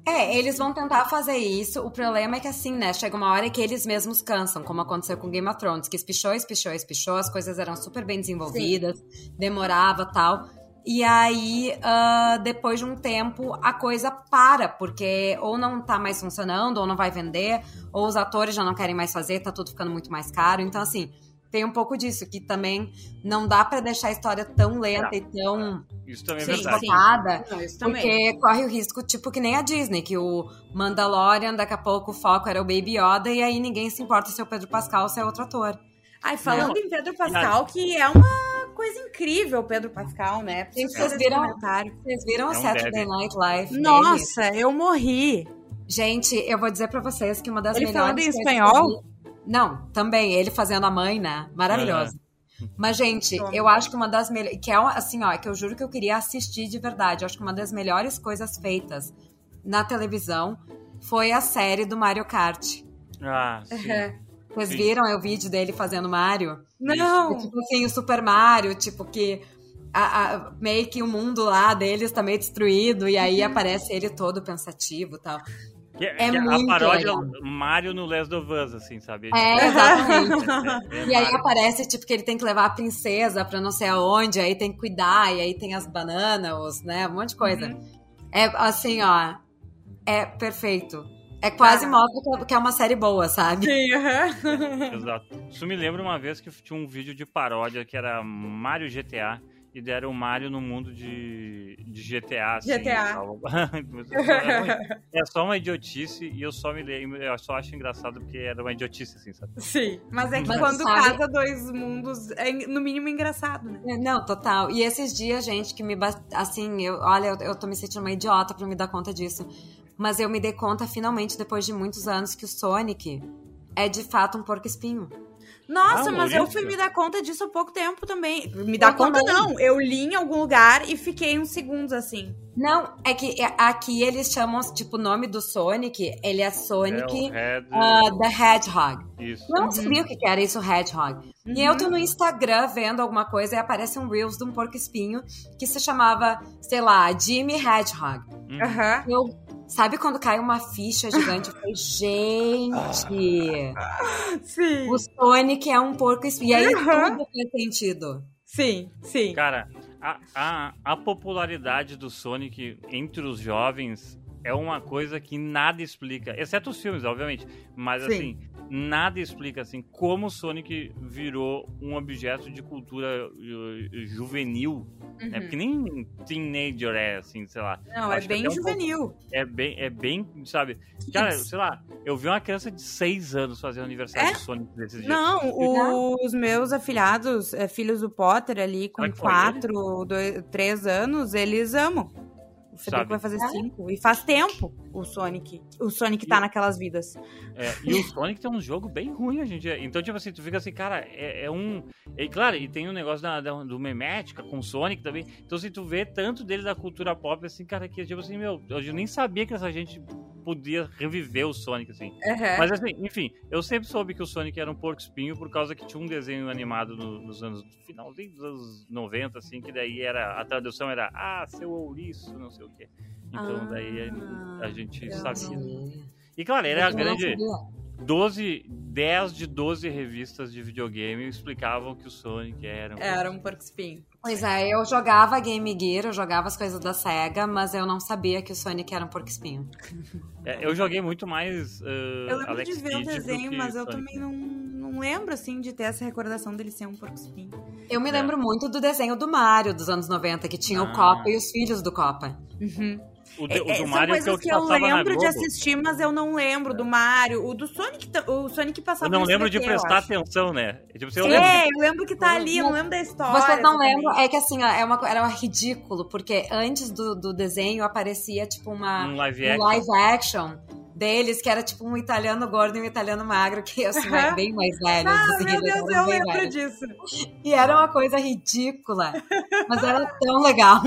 É, eles vão tentar fazer isso. O problema é que, assim, né? Chega uma hora que eles mesmos cansam, como aconteceu com Game of Thrones, que espichou, espichou, espichou, as coisas eram super bem desenvolvidas, Sim. demorava tal. E aí, uh, depois de um tempo, a coisa para, porque ou não tá mais funcionando, ou não vai vender, ou os atores já não querem mais fazer, tá tudo ficando muito mais caro. Então, assim, tem um pouco disso, que também não dá para deixar a história tão lenta e tão isso também é verdade. Não, isso também. Porque corre o risco, tipo que nem a Disney, que o Mandalorian, daqui a pouco o foco era o Baby Yoda, e aí ninguém se importa se é o Pedro Pascal ou se é outro ator. Ai, falando não. em Pedro Pascal, que é uma coisa incrível, Pedro Pascal, né? vocês viram, vocês viram é o Saturday Night Live? Nossa, dele? eu morri. Gente, eu vou dizer para vocês que uma das ele melhores. Ele falando em espanhol? Não, também, ele fazendo a mãe, né? Maravilhoso. Uhum. Mas, gente, eu acho que uma das melhores. Que é assim, ó, que eu juro que eu queria assistir de verdade. Eu acho que uma das melhores coisas feitas na televisão foi a série do Mario Kart. Ah, sim. Vocês viram o vídeo dele fazendo Mario? Não! Tipo assim, o Super Mario, tipo, que a, a, meio que o mundo lá deles tá meio destruído, e aí aparece ele todo pensativo e tal. Que, é, é que muito a paródia legal. Mario no Last of Us, assim, sabe? É, exatamente. é, é, e aí aparece, tipo, que ele tem que levar a princesa pra não sei aonde, aí tem que cuidar, e aí tem as bananas, os, né, um monte de coisa. Uhum. É assim, ó, é perfeito. É quase ah. mostra que é uma série boa, sabe? Sim, uhum. Exato. Isso me lembra uma vez que tinha um vídeo de paródia que era Mario GTA e deram o Mario no mundo de, de GTA. Assim, GTA. é só uma idiotice e eu só me lembro, eu só acho engraçado porque era uma idiotice, assim, sabe? Sim, mas é que mas quando sabe... casa dois mundos é no mínimo engraçado, né? É, não, total. E esses dias, gente, que me assim, eu, olha, eu, eu tô me sentindo uma idiota pra me dar conta disso. Mas eu me dei conta finalmente, depois de muitos anos, que o Sonic é de fato um porco espinho. Nossa, ah, mas eu fui me dar conta disso há pouco tempo também. Me dar conta também. não, eu li em algum lugar e fiquei uns segundos assim. Não, é que aqui eles chamam, tipo, o nome do Sonic, ele é Sonic é uh, the Hedgehog. Isso. Eu não uhum. sabia o que era isso, Hedgehog. Uhum. E eu tô no Instagram vendo alguma coisa e aparece um Reels de um porco espinho que se chamava, sei lá, Jimmy Hedgehog. Uhum. uhum. Eu Sabe quando cai uma ficha gigante? Falei, gente! Sim. O Sonic é um porco espinho. E aí uhum. tudo faz sentido. Sim, sim. Cara, a, a, a popularidade do Sonic entre os jovens é uma coisa que nada explica, exceto os filmes, obviamente. Mas Sim. assim, nada explica assim como o Sonic virou um objeto de cultura juvenil, né? uhum. né? Porque nem teenager é assim, sei lá. Não, é bem juvenil. Um pouco, é bem, é bem, sabe? Cara, sei lá, eu vi uma criança de 6 anos fazendo aniversário é? do Sonic desses dias. Não, os meus afilhados, é, filhos do Potter ali com 4, 3 anos, eles amam. Federico Sabe? vai fazer cinco. E faz tempo o Sonic. O Sonic tá e, naquelas vidas. É, e o Sonic tem um jogo bem ruim hoje em dia. Então, tipo assim, tu fica assim, cara, é, é um. E claro, e tem um negócio da, da, do Memética com o Sonic também. Então, se assim, tu vê tanto dele da cultura pop, assim, cara, que tipo assim, meu, eu nem sabia que essa gente podia reviver o Sonic, assim. Uhum. Mas assim, enfim, eu sempre soube que o Sonic era um porco espinho por causa que tinha um desenho animado no, nos anos. finalzinho dos anos 90, assim, que daí era. A tradução era Ah, seu ouriço, não sei o quê. Então ah, daí a, a gente sabia. E claro, era a grande. 12, 10 de 12 revistas de videogame explicavam que o Sonic era um, era um porco espinho. Pois é, eu jogava Game Gear, eu jogava as coisas da SEGA, mas eu não sabia que o Sonic era um porco espinho. É, eu joguei muito mais. Uh, eu lembro Alex de ver o desenho, mas eu Sonic. também não, não lembro, assim, de ter essa recordação dele ser um porco espinho. Eu me é. lembro muito do desenho do Mario dos anos 90, que tinha ah. o Copa e os filhos do Copa. Uhum. O, de, o é, do Mario são coisas que, eu, que eu lembro de assistir, mas eu não lembro do Mario. O do Sonic, o Sonic passava Eu não lembro de prestar atenção, né? Tipo, eu lembro... É, eu lembro que tá ali, eu não lembro da história. Você não lembra? É que assim, é uma, era ridículo, porque antes do, do desenho aparecia tipo uma um live action. Um live action deles, que era tipo um italiano gordo e um italiano magro, que assim, uhum. bem mais velhos. Ah, assim, meu Deus, eu lembro velhos. disso. E era uma coisa ridícula, mas era tão legal.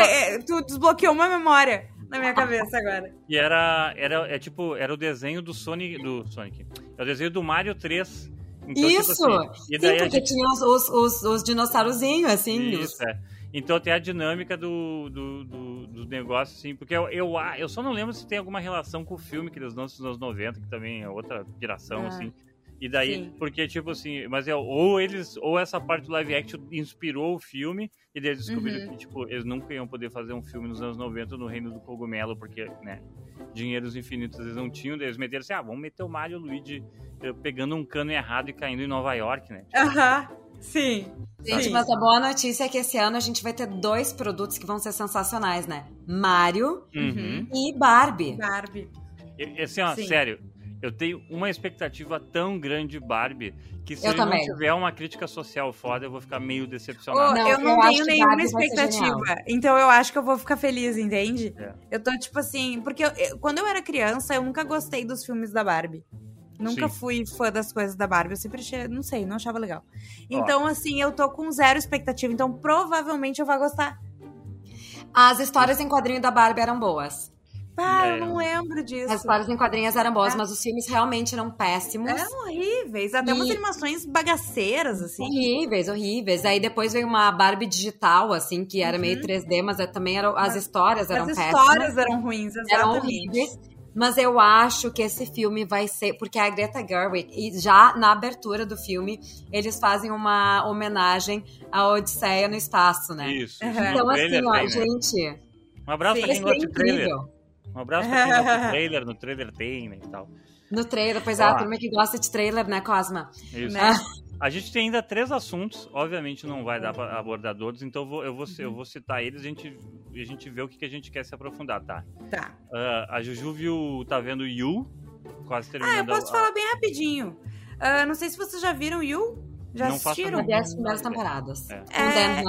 É, tu desbloqueou uma memória na minha cabeça agora. E era, era é, tipo, era o desenho do Sonic, do Sonic. É o desenho do Mario 3. Então, Isso! Tipo assim, e daí Sim, porque gente... tinha os, os, os, os dinossaurozinhos, assim. Isso, os... é. Então tem a dinâmica do, do, do, do negócio, assim, porque eu, eu, eu, só não lembro se tem alguma relação com o filme que eles lançam nos anos 90, que também é outra geração, ah, assim. E daí, sim. porque, tipo assim, mas é, ou eles, ou essa parte do live action inspirou o filme, e daí eles descobriram uhum. que, tipo, eles nunca iam poder fazer um filme nos anos 90 no Reino do Cogumelo, porque, né, dinheiros infinitos eles não tinham, daí eles meteram assim, ah, vamos meter o Mario e o Luigi eh, pegando um cano errado e caindo em Nova York, né? Aham. Tipo, Sim. Gente, Sim. mas a boa notícia é que esse ano a gente vai ter dois produtos que vão ser sensacionais, né? Mario uhum. e Barbie. Barbie. E, assim, ó, Sim. sério, eu tenho uma expectativa tão grande de Barbie que se eu não tiver uma crítica social foda, eu vou ficar meio decepcionado. Oh, não, eu não eu tenho nenhuma expectativa. Então eu acho que eu vou ficar feliz, entende? É. Eu tô tipo assim, porque eu, eu, quando eu era criança, eu nunca gostei dos filmes da Barbie. Nunca Sim. fui fã das coisas da Barbie. Eu sempre achei, não sei, não achava legal. Então, Ó. assim, eu tô com zero expectativa. Então, provavelmente eu vou gostar. As histórias em quadrinho da Barbie eram boas. Ah, eu não lembro disso. As histórias em quadrinhos eram boas, é. mas os filmes realmente eram péssimos. Eram horríveis. Até e... umas animações bagaceiras, assim. Horríveis, horríveis. Aí depois veio uma Barbie digital, assim, que era uhum. meio 3D, mas é, também eram, as histórias eram péssimas. As histórias eram ruins, exatamente. Eram horríveis. Mas eu acho que esse filme vai ser. Porque a Greta Gerwig, e já na abertura do filme, eles fazem uma homenagem à Odisseia no espaço, né? Isso. Uhum. Então, assim, ó, tem, né? gente. Um abraço pra quem gosta de trailer. Um abraço pra quem gosta de trailer. No trailer tem, né? E tal. No trailer, pois é, a turma que gosta de trailer, né, Cosma? Isso. Né? A gente tem ainda três assuntos, obviamente não vai dar para abordar todos, então eu vou, eu vou, eu vou citar eles e a gente, a gente vê o que, que a gente quer se aprofundar, tá? Tá. Uh, a Juju viu, tá vendo You, quase terminando. Ah, eu posso a... falar bem rapidinho. Uh, não sei se vocês já viram You. Já não assistiram? As primeiras temporadas. É. É,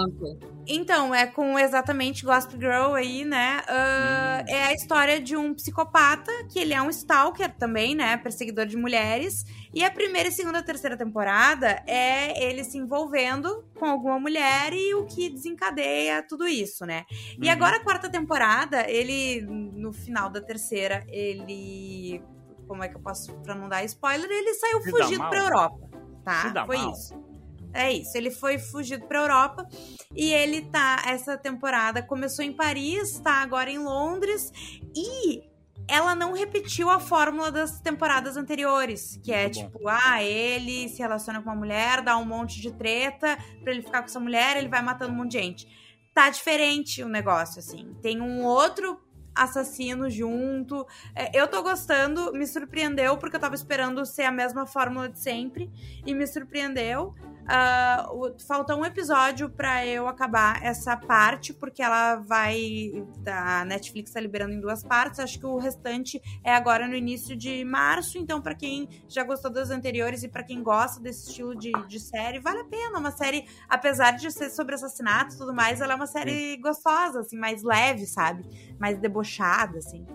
então, é com exatamente Gospel Girl aí, né? Uh, hum. É a história de um psicopata, que ele é um stalker também, né? Perseguidor de mulheres. E a primeira, segunda, terceira temporada é ele se envolvendo com alguma mulher e o que desencadeia tudo isso, né? E uhum. agora a quarta temporada, ele, no final da terceira, ele. Como é que eu posso, pra não dar spoiler? Ele saiu Se fugido pra Europa, tá? Foi mal. isso. É isso, ele foi fugido pra Europa e ele tá. Essa temporada começou em Paris, tá agora em Londres e ela não repetiu a fórmula das temporadas anteriores, que é Muito tipo, bom. ah, ele se relaciona com uma mulher, dá um monte de treta pra ele ficar com essa mulher, ele vai matando um monte de gente. Tá diferente o negócio, assim. Tem um outro assassino junto. É, eu tô gostando, me surpreendeu, porque eu tava esperando ser a mesma fórmula de sempre, e me surpreendeu. Uh, falta um episódio para eu acabar essa parte, porque ela vai. A Netflix tá liberando em duas partes. Acho que o restante é agora no início de março. Então, para quem já gostou das anteriores e para quem gosta desse estilo de, de série, vale a pena. Uma série, apesar de ser sobre assassinatos e tudo mais, ela é uma série gostosa, assim, mais leve, sabe? Mais debochada, assim.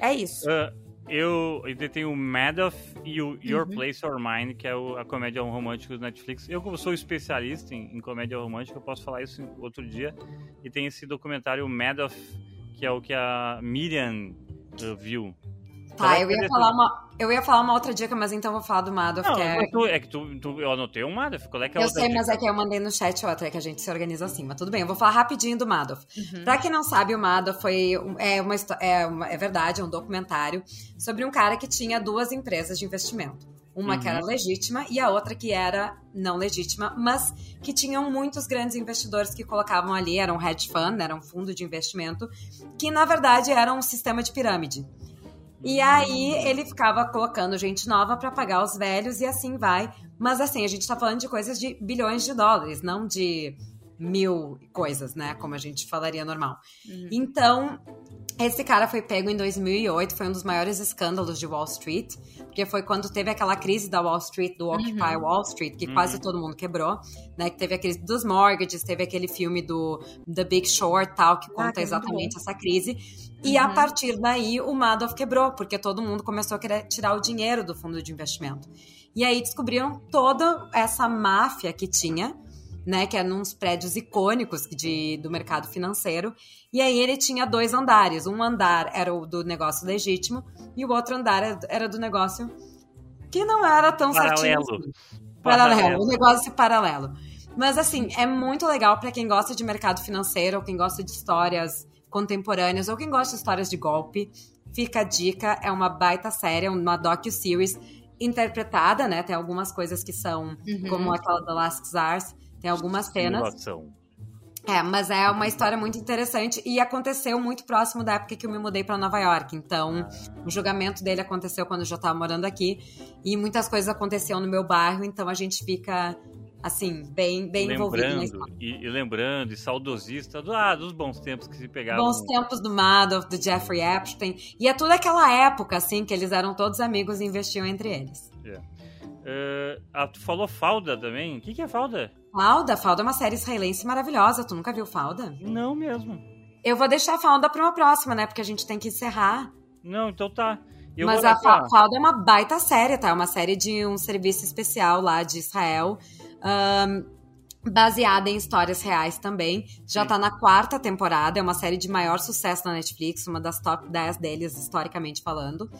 É isso. Uh eu ainda tenho o Madoff e o Your uhum. Place or Mine, que é o, a comédia romântica do Netflix. Eu, como sou especialista em, em, comédia romântica, eu posso falar isso outro dia. E tem esse documentário Madoff, que é o que a Miriam uh, viu. Tá, eu ia, falar uma, eu ia falar uma outra dica, mas então vou falar do Madoff. Não, que é... Tu, é que tu, tu, eu anotei um Madoff. Qual é que é Eu sei, dica? mas é que eu mandei no chat outra, é que a gente se organiza assim. Mas tudo bem, eu vou falar rapidinho do Madoff. Uhum. Pra quem não sabe, o Madoff foi, é, uma, é, uma, é verdade, é um documentário sobre um cara que tinha duas empresas de investimento. Uma uhum. que era uhum. legítima e a outra que era não legítima, mas que tinham muitos grandes investidores que colocavam ali, era um hedge fund, era um fundo de investimento, que na verdade era um sistema de pirâmide. E aí ele ficava colocando gente nova para pagar os velhos e assim vai. Mas assim, a gente tá falando de coisas de bilhões de dólares, não de mil coisas, né? Como a gente falaria normal. Uhum. Então, Esse cara foi pego em 2008, foi um dos maiores escândalos de Wall Street, porque foi quando teve aquela crise da Wall Street, do Occupy uhum. Wall Street, que uhum. quase todo mundo quebrou, né? Que teve a crise dos mortgages, teve aquele filme do The Big Short, tal, que ah, conta ah, que exatamente essa crise. E uhum. a partir daí o Madoff quebrou, porque todo mundo começou a querer tirar o dinheiro do fundo de investimento. E aí descobriram toda essa máfia que tinha, né, que eram uns prédios icônicos de, do mercado financeiro. E aí ele tinha dois andares. Um andar era o do negócio legítimo e o outro andar era do negócio que não era tão paralelo. certinho. Assim. Paralelo. paralelo, o negócio paralelo. Mas assim, é muito legal para quem gosta de mercado financeiro, ou quem gosta de histórias contemporâneas, ou quem gosta de histórias de golpe. Fica a dica, é uma baita série, uma docu-series interpretada, né? Tem algumas coisas que são, uhum. como aquela da Last Czars, tem algumas cenas. É, mas é uma história muito interessante e aconteceu muito próximo da época que eu me mudei para Nova York. Então, ah. o julgamento dele aconteceu quando eu já estava morando aqui e muitas coisas aconteceram no meu bairro, então a gente fica assim, bem, bem lembrando, envolvido. E, e, lembrando, e saudosista do, ah, dos bons tempos que se pegavam. Bons tempos do Madoff, do Jeffrey Epstein. E é toda aquela época, assim, que eles eram todos amigos e investiam entre eles. É. Uh, ah, tu falou Falda também. O que, que é Falda? Falda? Falda é uma série israelense maravilhosa. Tu nunca viu Falda? Não mesmo. Eu vou deixar a Falda pra uma próxima, né? Porque a gente tem que encerrar. Não, então tá. Eu Mas a Falda é uma baita série, tá? É uma série de um serviço especial lá de Israel. Um, baseada em histórias reais também. Já Sim. tá na quarta temporada, é uma série de maior sucesso na Netflix, uma das top 10 deles, historicamente falando.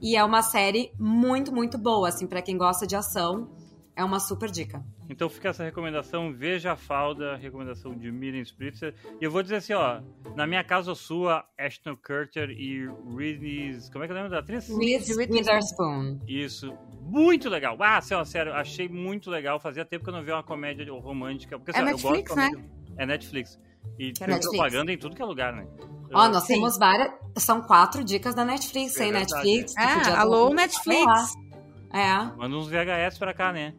E é uma série muito, muito boa, assim, para quem gosta de ação, é uma super dica. Então fica essa recomendação, veja a falda, recomendação de Miriam Spritzer. E eu vou dizer assim, ó, na minha casa sua, Ashton Kutcher e Reese, como é que é o nome da atriz? Reese Witherspoon. Isso, muito legal. Ah, assim, ó, sério, achei muito legal. Fazia tempo que eu não via uma comédia romântica. Porque, é assim, Netflix, né? É Netflix. E é tem Netflix. propaganda em tudo que é lugar, né? Ó, oh, nós Sim. temos várias. São quatro dicas da Netflix, é hein? Netflix. É, alô, Netflix. É. Manda uns VHS pra cá, né?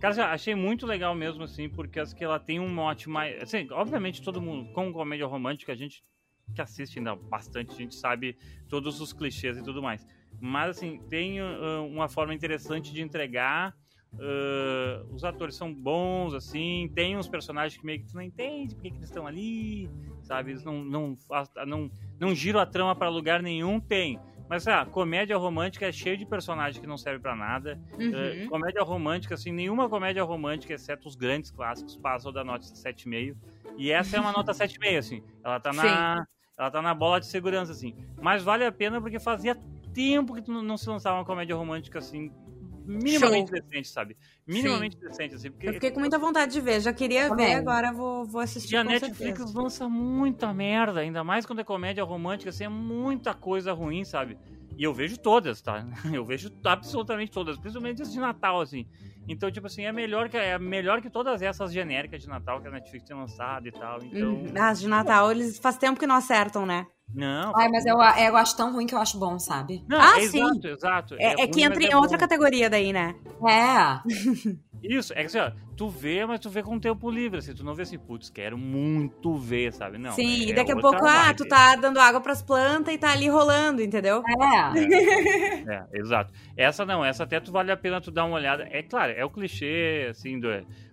Cara, achei muito legal mesmo, assim, porque acho que ela tem um mote mais. Assim, obviamente, todo mundo, com comédia romântica, a gente que assiste ainda bastante, a gente sabe todos os clichês e tudo mais. Mas, assim, tem uh, uma forma interessante de entregar. Uh, os atores são bons, assim. Tem uns personagens que meio que tu não entende porque que eles estão ali, sabe? Eles não, não, não, não giram a trama para lugar nenhum. Tem. Mas, ah, comédia romântica é cheio de personagens que não servem para nada. Uhum. Uh, comédia romântica, assim, nenhuma comédia romântica, exceto os grandes clássicos, passam da nota 7,5. E essa é uma nota 7,5, assim. Ela tá na. Ela tá na bola de segurança, assim. Mas vale a pena porque fazia tempo que não se lançava uma comédia romântica assim minimamente Show. decente, sabe? Minimamente Sim. decente, assim. Porque... Eu fiquei com muita vontade de ver, já queria ver, agora vou, vou assistir. E a Netflix certeza. lança muita merda, ainda mais quando é comédia romântica, assim, é muita coisa ruim, sabe? E eu vejo todas, tá? Eu vejo absolutamente todas, principalmente as de Natal, assim. Então, tipo assim, é melhor que, é melhor que todas essas genéricas de Natal que a Netflix tem lançado e tal. Então... Hum, as de Natal, eles faz tempo que não acertam, né? Não. Ai, mas eu, eu acho tão ruim que eu acho bom, sabe? Não, ah, é sim. Exato, exato. É, é, é que entra em é outra bom. categoria daí, né? É. Isso, é que assim, ó, tu vê, mas tu vê com o tempo livre, assim, tu não vê assim, putz, quero muito ver, sabe? Não. Sim, é, e daqui a pouco, ah, tu tá dando água pras plantas e tá ali rolando, entendeu? É. é. é. exato. Essa não, essa até tu vale a pena tu dar uma olhada. É claro, é o clichê, assim, do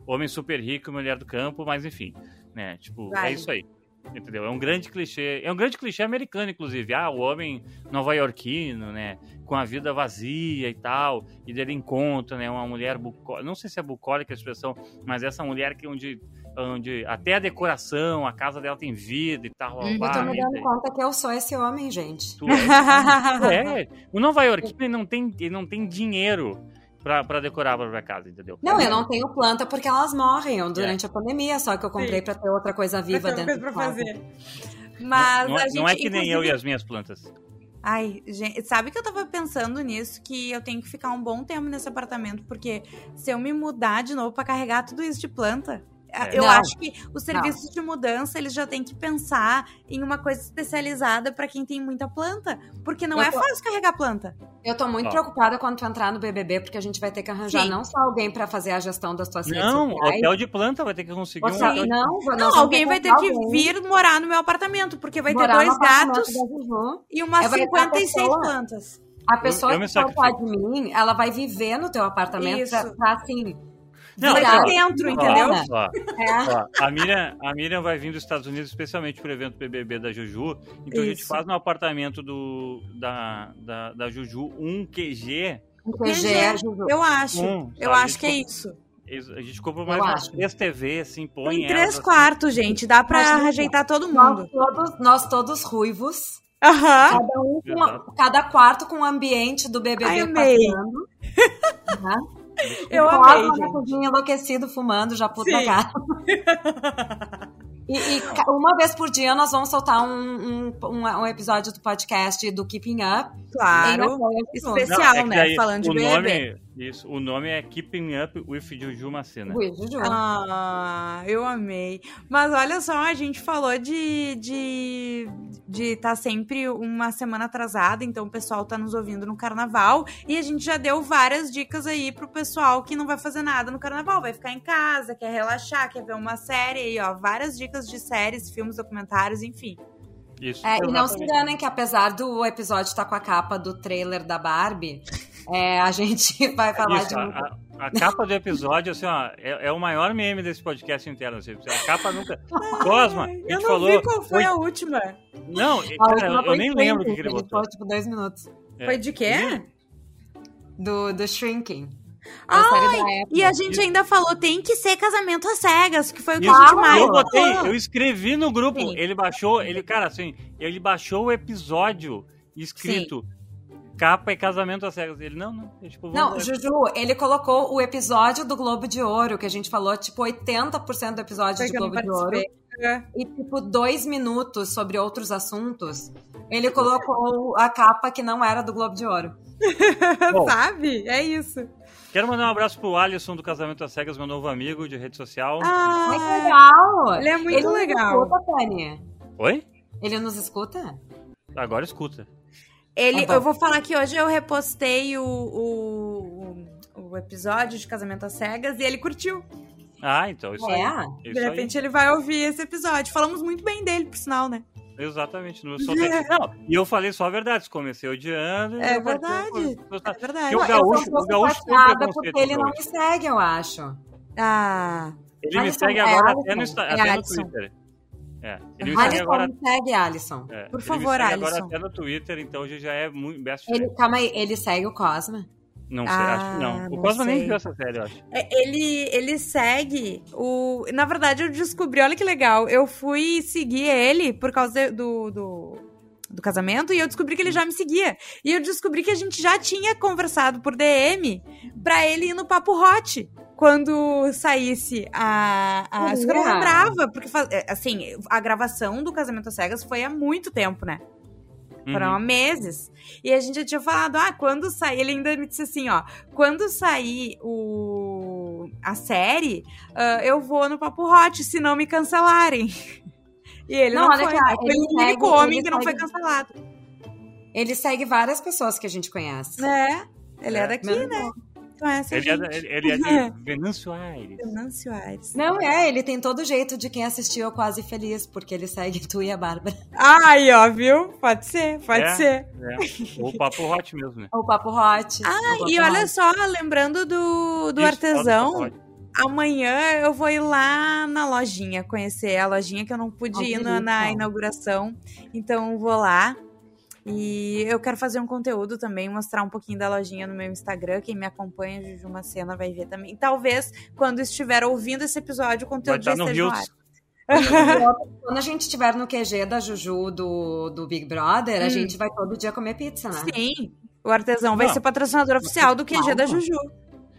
homem super rico, mulher do campo, mas enfim, né? Tipo, é isso aí. Entendeu? É um grande clichê. É um grande clichê americano, inclusive. Ah, o homem nova-iorquino, né? Com a vida vazia e tal. E dele encontra, né? Uma mulher bucólica. Não sei se é bucólica a expressão, mas essa mulher que onde, onde até a decoração, a casa dela tem vida e tal. Hum, eu tô me dando conta que eu sou esse homem, gente. Tu é, é. O nova-iorquino não tem, ele não tem dinheiro pra, pra decorar a própria casa, entendeu? Não, eu não tenho planta porque elas morrem durante é. a pandemia, só que eu comprei Sim. pra ter outra coisa viva dentro pra fazer. Mas não, não, gente, não é que nem eu e as minhas plantas. Ai, gente, sabe que eu tava pensando nisso, que eu tenho que ficar um bom tempo nesse apartamento, porque se eu me mudar de novo para carregar tudo isso de planta, é. Eu não, acho que os serviços não. de mudança, eles já têm que pensar em uma coisa especializada para quem tem muita planta, porque não eu é tô... fácil carregar planta. Eu tô muito Ó. preocupada quando tu entrar no BBB, porque a gente vai ter que arranjar Sim. não só alguém pra fazer a gestão das tuas não, redes sociais. hotel de planta vai ter que conseguir Você, um Não, não alguém vai ter que alguém. vir morar no meu apartamento, porque vai morar ter dois gatos e umas é, 56 plantas. A pessoa eu, eu que for de mim, ela vai viver no teu apartamento pra, pra, assim não, virar dentro, entendeu? Ó, é. ó, a, Miriam, a Miriam vai vir dos Estados Unidos especialmente para o evento BBB da Juju. Então Isso. a gente faz no apartamento do, da, da, da Juju um QG. Um QG. Eu acho. Um, eu acho que é isso. A gente compra mais umas três TV, assim, põe Tem três elas, quartos, assim. gente. Dá pra ajeitar todo mundo. Nós todos, nós todos ruivos. Uhum. Cada, um com, cada quarto com o ambiente do BBB Ai, passando. Uhum. Eu amei, gente. cozinha enlouquecido, fumando, já puta cara. E, e, uma vez por dia nós vamos soltar um, um, um, episódio do podcast do Keeping Up. Claro. Especial, Não, é né? Falando de bebê. Nome, isso, o nome é Keeping Up with Juju Macena. Juju. Ah, eu amei. Mas olha só, a gente falou de de de estar tá sempre uma semana atrasada, então o pessoal tá nos ouvindo no carnaval e a gente já deu várias dicas aí pro pessoal que não vai fazer nada no carnaval, vai ficar em casa, quer relaxar, quer ver uma série aí, ó, várias dicas de séries, filmes, documentários, enfim. Isso. É, e não se enganem que apesar do episódio estar tá com a capa do trailer da Barbie, é, a gente vai falar Isso, de. A, a, capa do episódio, assim, ó, é, é, o maior meme desse podcast inteiro. Assim, a capa nunca. Cosma, a gente eu não falou. Vi qual foi, foi... a última. Não, a cara, eu, eu nem lembro o que, que ele botou. Foi tipo dois minutos. É. Foi de quê? Do, do Shrinking. Ai, e a gente ainda falou, tem que ser casamento às cegas, que foi o que Isso, a gente mais Eu botei, eu escrevi no grupo, Sim. ele baixou, ele, cara, assim, ele baixou o episódio escrito Sim capa e casamento às cegas. Ele, não, não. É, tipo, não, Juju, ele colocou o episódio do Globo de Ouro, que a gente falou, tipo, 80% do episódio Foi de Globo de Ouro. É. E, tipo, dois minutos sobre outros assuntos. Ele colocou a capa que não era do Globo de Ouro. Sabe? É isso. Quero mandar um abraço pro Alisson do Casamento às Cegas, meu novo amigo de rede social. Ah, muito legal! Ele é muito ele legal. Ele nos escuta, Tânia. Oi? Ele nos escuta? Agora escuta. Ele, ah. Eu vou falar que hoje eu repostei o, o, o, episódio de Casamento às Cegas e ele curtiu. Ah, então isso é. aí. De repente aí. ele vai ouvir esse episódio. Falamos muito bem dele, por sinal, né? Exatamente. Não, não, e eu falei só a verdade. Comecei odiando. É verdade. É verdade. o gaúcho, o gaúcho tem porque ele não me segue, eu acho. Ah. Ele me segue agora até no, até no Twitter. É. Ele me segue agora. Me segue, Alisson. É, Por favor, Alisson. agora até no Twitter, então hoje já é muito best ele, Calma aí, ele segue o Cosma? Não sei, ah, acho que não. O Cosma nem viu essa série, eu acho. É, ele, ele segue o. Na verdade, eu descobri, olha que legal. Eu fui seguir ele por causa do, do, do casamento e eu descobri que ele já me seguia. E eu descobri que a gente já tinha conversado por DM pra ele ir no Papo Hot quando saísse a. a isso que eu não lembrava, porque, é, assim, a gravação do Casamento às Cegas foi há muito tempo, né? Foram uhum. meses. E a gente já tinha falado, ah, quando sair. Ele ainda me disse assim, ó. Quando sair o, a série, uh, eu vou no Papo Hot, se não me cancelarem. E ele não, não foi. Cá, ele o único homem que não foi cancelado. Ele segue várias pessoas que a gente conhece. É, ele é, é daqui, né? Conhece ele, é, ele, ele é de Venâncio Aires. Venâncio Aires. Não, é, ele tem todo jeito de quem assistiu Quase Feliz, porque ele segue tu e a Bárbara. Aí, ó, viu? Pode ser, pode é, ser. É. O Papo Hot mesmo, né? O Papo Hot. Ah, papo e olha hot. só, lembrando do, do Isso, artesão. Amanhã eu vou ir lá na lojinha, conhecer a lojinha que eu não pude ir na, na inauguração. Então vou lá. E eu quero fazer um conteúdo também, mostrar um pouquinho da lojinha no meu Instagram. Quem me acompanha, Juju Macena, vai ver também. Talvez, quando estiver ouvindo esse episódio, o conteúdo já esteja no ar. Quando a gente estiver no QG da Juju do, do Big Brother, hum. a gente vai todo dia comer pizza, né? Sim. O artesão vai Não. ser patrocinador oficial do QG Calma. da Juju.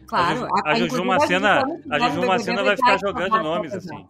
Claro. A, a, a Juju Macena, a Juju Macena vai ficar jogando nomes, assim.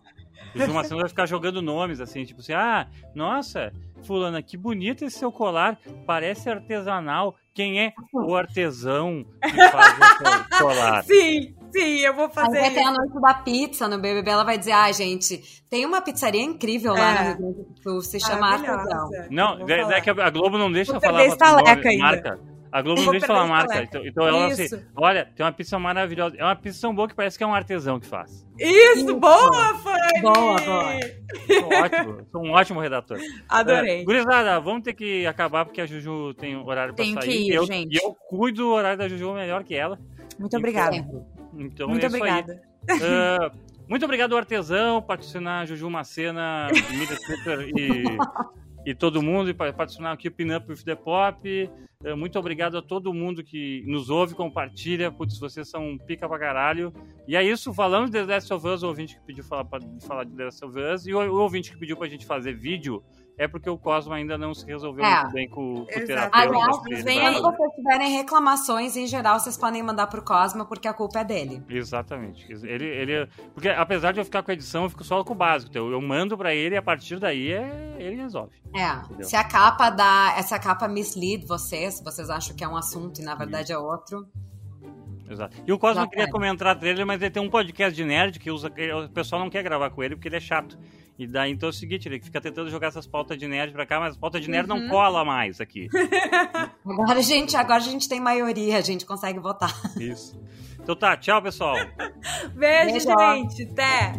A Juju Macena vai ficar jogando nomes, assim, tipo assim, ah, nossa, fulana, que bonito esse seu colar, parece artesanal. Quem é o artesão que faz o colar? Sim, sim, eu vou fazer. Aí vai ter a noite da pizza no BBB, ela vai dizer, ah, gente, tem uma pizzaria incrível lá é. no Rio Grande do Sul, se chama Artesão. Não, é, é que a Globo não deixa eu falar a marca. A Globo não deixa falar a marca. Então, então ela assim, olha, tem uma pizza maravilhosa. É uma pizza tão boa que parece que é um artesão que faz. Isso, Isso. boa, Fanny! Boa, boa. Sou ótimo, sou um ótimo redator. Adorei. É, gurizada, vamos ter que acabar porque a Juju tem horário pra Tenho sair. Que ir, e eu, gente. E eu cuido do horário da Juju melhor que ela. Muito obrigada. Então, Muito é obrigada. Uh, muito obrigado, Artesão, patrocinar Juju Macena, Mídia Twitter e e todo mundo, e patrocinar aqui o Pinup with the Pop. Eh, muito obrigado a todo mundo que nos ouve, compartilha. Putz, vocês são pica pra caralho. E é isso, falando de The Last of Us, o ouvinte que pediu falar, pra, falar de The Last of Us, e o, o ouvinte que pediu pra gente fazer vídeo, é porque o Cosmo ainda não se resolveu é. muito bem com, com o terapeuta. Aliás, quando vocês tiverem reclamações, em geral, vocês podem mandar pro Cosmo, porque a culpa é dele. Exatamente. Ele, ele, porque apesar de eu ficar com a edição, eu fico só com o básico. Então eu mando pra ele e a partir daí é, ele resolve. É. Entendeu? Se a capa dá. Essa capa mislead vocês, vocês acham que é um assunto e na verdade é outro. Exato. E o Cosmo Já queria comentar a trailer, mas ele tem um podcast de nerd que usa, o pessoal não quer gravar com ele porque ele é chato. E daí, então é o seguinte, ele fica tentando jogar essas pautas de nerd pra cá, mas pauta de nerd uhum. não cola mais aqui. agora, gente, agora a gente tem maioria, a gente consegue votar. Isso. Então tá, tchau, pessoal. Beijo, Beijo. gente. Até.